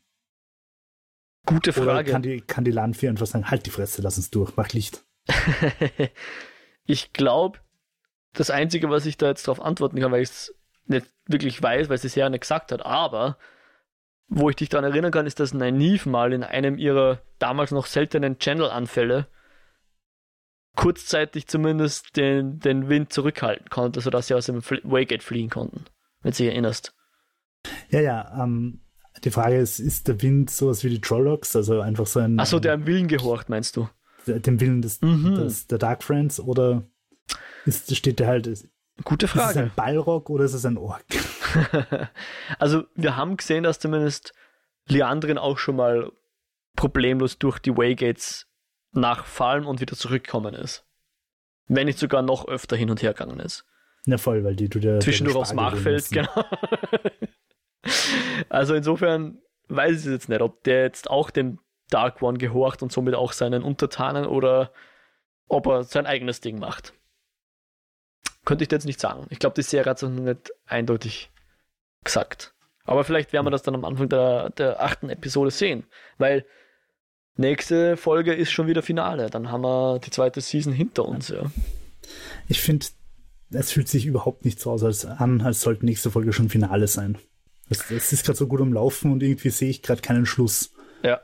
Gute Frage. Oder kann die, kann die Landvieh einfach sagen, halt die Fresse, lass uns durch, mach Licht. ich glaube, das Einzige, was ich da jetzt darauf antworten kann, weil ich es nicht wirklich weiß, weil sie es ja nicht gesagt hat, aber wo ich dich daran erinnern kann, ist, dass Nynaeve mal in einem ihrer damals noch seltenen Channel-Anfälle kurzzeitig zumindest den, den Wind zurückhalten konnte, sodass sie aus dem Waygate fliehen konnten, wenn du dich erinnerst. Ja, ja, ähm, die Frage ist, ist der Wind sowas wie die Trollocs, also einfach so ein... Achso, der am Willen gehorcht, meinst du? Dem Willen des, mhm. des, der Dark Friends oder ist, steht der halt... Gute Frage. Ist es ein Ballrock oder ist es ein Ork? also wir haben gesehen, dass zumindest Leandrin auch schon mal problemlos durch die Waygates nachfallen und wieder zurückkommen ist. Wenn nicht sogar noch öfter hin und her gegangen ist. Ja, voll, weil die du der. Zwischendurch aufs Machfeld, genau. also insofern weiß ich jetzt nicht, ob der jetzt auch dem Dark One gehorcht und somit auch seinen Untertanen oder ob er sein eigenes Ding macht. Könnte ich jetzt nicht sagen. Ich glaube, die Serie hat es noch nicht eindeutig gesagt. Aber vielleicht werden wir das dann am Anfang der, der achten Episode sehen. Weil nächste Folge ist schon wieder Finale. Dann haben wir die zweite Season hinter uns, ja. Ich finde es fühlt sich überhaupt nicht so aus als an, als sollte nächste Folge schon Finale sein. Es, es ist gerade so gut am Laufen und irgendwie sehe ich gerade keinen Schluss. Ja.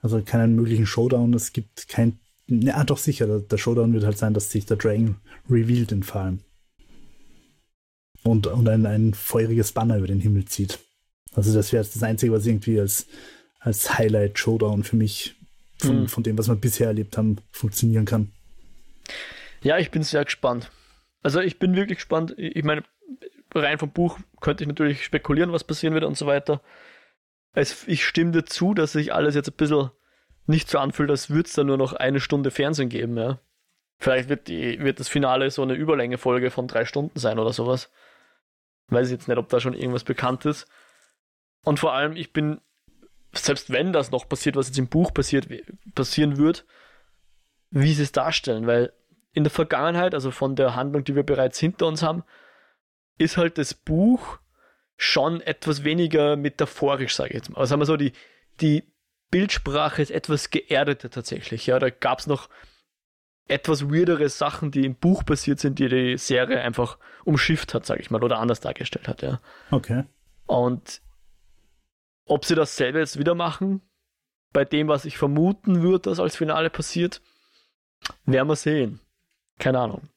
Also keinen möglichen Showdown. Es gibt kein. Ja, doch sicher. Der, der Showdown wird halt sein, dass sich der Dragon revealed in Fallen. Und, und ein, ein feuriges Banner über den Himmel zieht. Also das wäre das Einzige, was irgendwie als, als Highlight-Showdown für mich von, mhm. von dem, was wir bisher erlebt haben, funktionieren kann. Ja, ich bin sehr gespannt. Also ich bin wirklich gespannt. Ich meine, rein vom Buch könnte ich natürlich spekulieren, was passieren wird und so weiter. Also ich stimme dir zu, dass sich alles jetzt ein bisschen nicht so anfühlt, als würde es da nur noch eine Stunde Fernsehen geben, ja. Vielleicht wird, die, wird das Finale so eine Überlänge-Folge von drei Stunden sein oder sowas. Weiß ich jetzt nicht, ob da schon irgendwas bekannt ist. Und vor allem, ich bin, selbst wenn das noch passiert, was jetzt im Buch passiert, passieren wird, wie sie es darstellen, weil in der Vergangenheit, also von der Handlung, die wir bereits hinter uns haben, ist halt das Buch schon etwas weniger metaphorisch, sage ich jetzt mal. Also sagen wir so, die, die Bildsprache ist etwas geerdeter tatsächlich. Ja, da gab es noch etwas weirdere Sachen, die im Buch passiert sind, die die Serie einfach umschifft hat, sage ich mal, oder anders dargestellt hat. Ja. Okay. Und ob sie dasselbe jetzt wieder machen, bei dem, was ich vermuten würde, dass als Finale passiert, werden wir sehen. Keine Ahnung.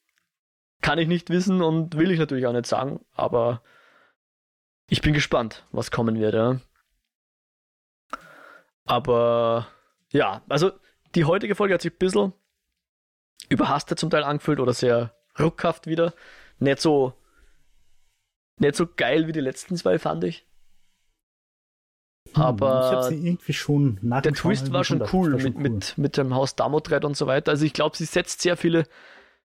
Kann ich nicht wissen und will ich natürlich auch nicht sagen, aber ich bin gespannt, was kommen wird. Ja. Aber ja, also die heutige Folge hat sich ein bisschen überhastet zum Teil angefühlt oder sehr ruckhaft wieder. Nicht so, nicht so geil wie die letzten zwei, fand ich. Hm, Aber ich habe sie irgendwie schon Der Twist war schon, cool, war schon mit, cool, mit, mit, dem Haus Damotred und so weiter. Also ich glaube, sie setzt sehr viele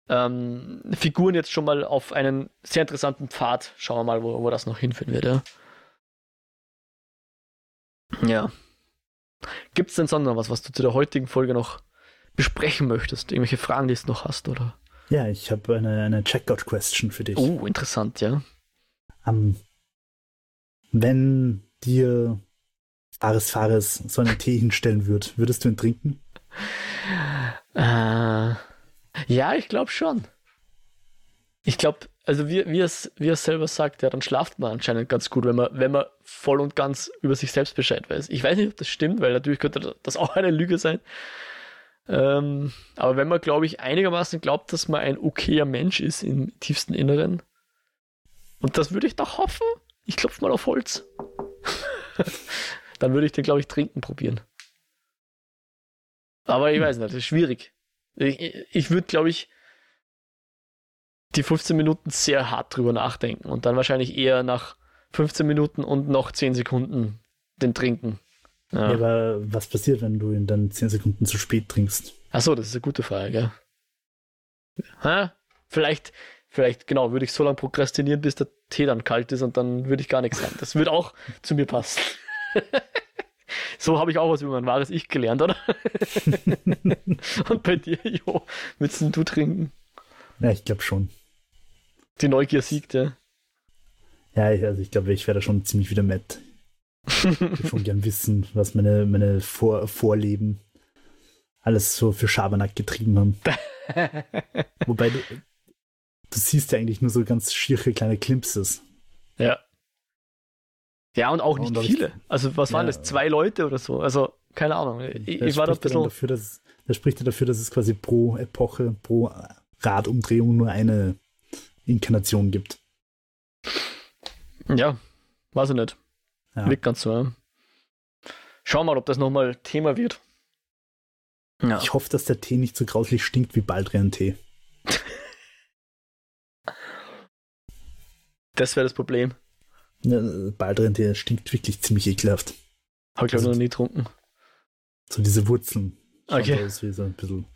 ähm, Figuren jetzt schon mal auf einen sehr interessanten Pfad. Schauen wir mal, wo, wo das noch hinführen wird. Ja. ja. Gibt es denn sonst noch was, was du zu der heutigen Folge noch besprechen möchtest? Irgendwelche Fragen, die du noch hast, oder? Ja, ich habe eine, eine Checkout-Question für dich. Oh, interessant, ja. Um, wenn dir Fares Fares so einen Tee hinstellen würde, würdest du ihn trinken? Äh, ja, ich glaube schon. Ich glaube, also wie, wie, es, wie er selber sagt, ja, dann schlaft man anscheinend ganz gut, wenn man, wenn man voll und ganz über sich selbst Bescheid weiß. Ich weiß nicht, ob das stimmt, weil natürlich könnte das auch eine Lüge sein. Ähm, aber wenn man, glaube ich, einigermaßen glaubt, dass man ein okayer Mensch ist im tiefsten Inneren, und das würde ich doch hoffen, ich klopfe mal auf Holz, dann würde ich den, glaube ich, trinken probieren. Aber ich weiß nicht, das ist schwierig. Ich, ich würde, glaube ich, die 15 Minuten sehr hart drüber nachdenken und dann wahrscheinlich eher nach 15 Minuten und noch 10 Sekunden den trinken. Ja. ja aber was passiert, wenn du ihn dann 10 Sekunden zu spät trinkst? Achso, das ist eine gute Frage, gell? Ha? Vielleicht, vielleicht, genau, würde ich so lange prokrastinieren, bis der Tee dann kalt ist und dann würde ich gar nichts haben. Das würde auch zu mir passen. so habe ich auch was über mein wahres Ich gelernt, oder? und bei dir, Jo, willst du trinken? Ja, ich glaube schon. Die Neugier siegt, ja. Ja, also ich glaube, ich werde schon ziemlich wieder matt. Ich würde schon gern wissen, was meine, meine Vor Vorleben alles so für Schabernack getrieben haben. Wobei du, du siehst ja eigentlich nur so ganz schiere kleine Klimpses. Ja. Ja, und auch nicht und viele. Also, was waren das? Zwei Leute oder so? Also, keine Ahnung. Ich, ich war da ein bisschen. Dafür, dass, das spricht ja dafür, dass es quasi pro Epoche, pro Radumdrehung nur eine Inkarnation gibt. Ja, weiß ich nicht. Ja. Liegt ganz so. Ja. Schau mal, ob das nochmal Thema wird. Ja. Ich hoffe, dass der Tee nicht so grauslich stinkt wie Baldrian-Tee. das wäre das Problem. Ja, Baldrian-Tee stinkt wirklich ziemlich ekelhaft. Habe ich also, noch nie getrunken. So diese Wurzeln. Okay. Aus wie so ein bisschen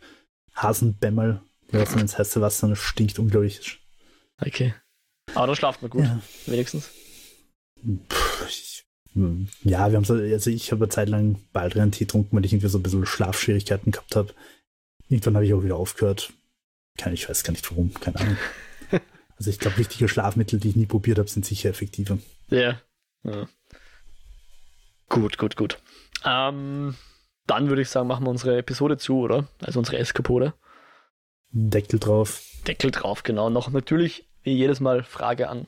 Hasenbämmerl. Die lassen ins heiße Wasser und stinkt unglaublich. Okay. Aber da schlaft man gut, ja. wenigstens. Puh, ich, ja, wir haben so, also ich habe eine Zeit lang Baldrian-Tee getrunken, weil ich irgendwie so ein bisschen Schlafschwierigkeiten gehabt habe. Irgendwann habe ich auch wieder aufgehört. Keine, ich weiß gar nicht warum, keine Ahnung. also ich glaube, richtige Schlafmittel, die ich nie probiert habe, sind sicher effektiver. Ja. ja. Gut, gut, gut. Ähm, dann würde ich sagen, machen wir unsere Episode zu, oder? Also unsere Eskapode. Deckel drauf. Deckel drauf, genau. Noch natürlich, wie jedes Mal, Frage an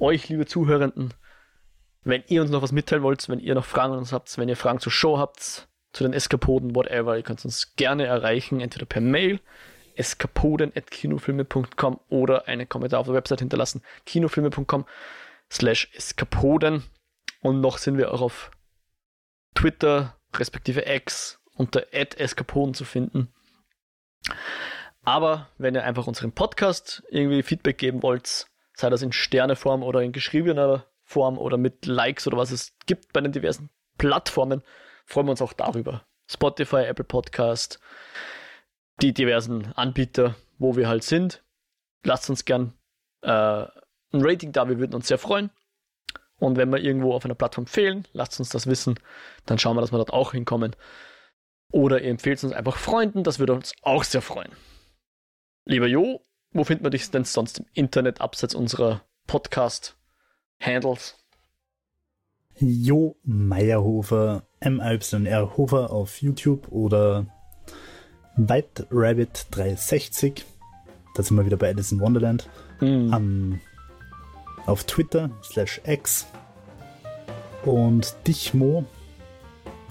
euch, liebe Zuhörenden. Wenn ihr uns noch was mitteilen wollt, wenn ihr noch Fragen an uns habt, wenn ihr Fragen zur Show habt, zu den Eskapoden, whatever, ihr könnt uns gerne erreichen, entweder per Mail, eskapoden.kinofilme.com oder einen Kommentar auf der Website hinterlassen, kinofilme.com slash eskapoden. Und noch sind wir auch auf Twitter, respektive X, unter eskapoden zu finden. Aber wenn ihr einfach unseren Podcast irgendwie Feedback geben wollt, sei das in Sterneform oder in geschriebener Form oder mit Likes oder was es gibt bei den diversen Plattformen, freuen wir uns auch darüber. Spotify, Apple Podcast, die diversen Anbieter, wo wir halt sind. Lasst uns gern äh, ein Rating da, wir würden uns sehr freuen. Und wenn wir irgendwo auf einer Plattform fehlen, lasst uns das wissen. Dann schauen wir, dass wir dort auch hinkommen. Oder ihr empfehlt uns einfach Freunden, das würde uns auch sehr freuen. Lieber Jo, wo findet man dich denn sonst im Internet abseits unserer Podcast-Handles? Jo Meyerhofer, M-Y-R Hofer auf YouTube oder White Rabbit 360. Da sind wir wieder bei Alice in Wonderland. Mm. Um, auf Twitter slash X. Und dich, Mo,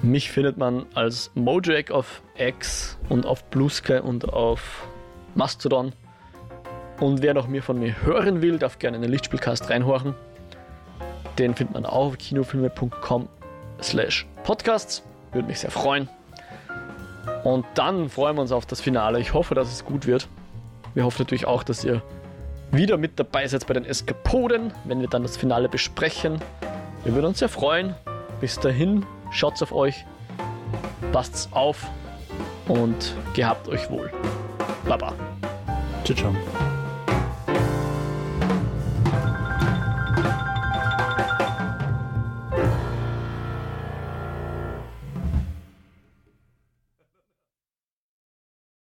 mich findet man als Mojack auf X und auf Blue Sky und auf Mastodon. Und wer noch mehr von mir hören will, darf gerne in den Lichtspielcast reinhorchen. Den findet man auch auf kinofilme.com slash podcasts. Würde mich sehr freuen. Und dann freuen wir uns auf das Finale. Ich hoffe, dass es gut wird. Wir hoffen natürlich auch, dass ihr wieder mit dabei seid bei den Eskapoden, wenn wir dann das Finale besprechen. Wir würden uns sehr freuen. Bis dahin, Schaut's auf euch, passt's auf und gehabt euch wohl. Baba. Ciao.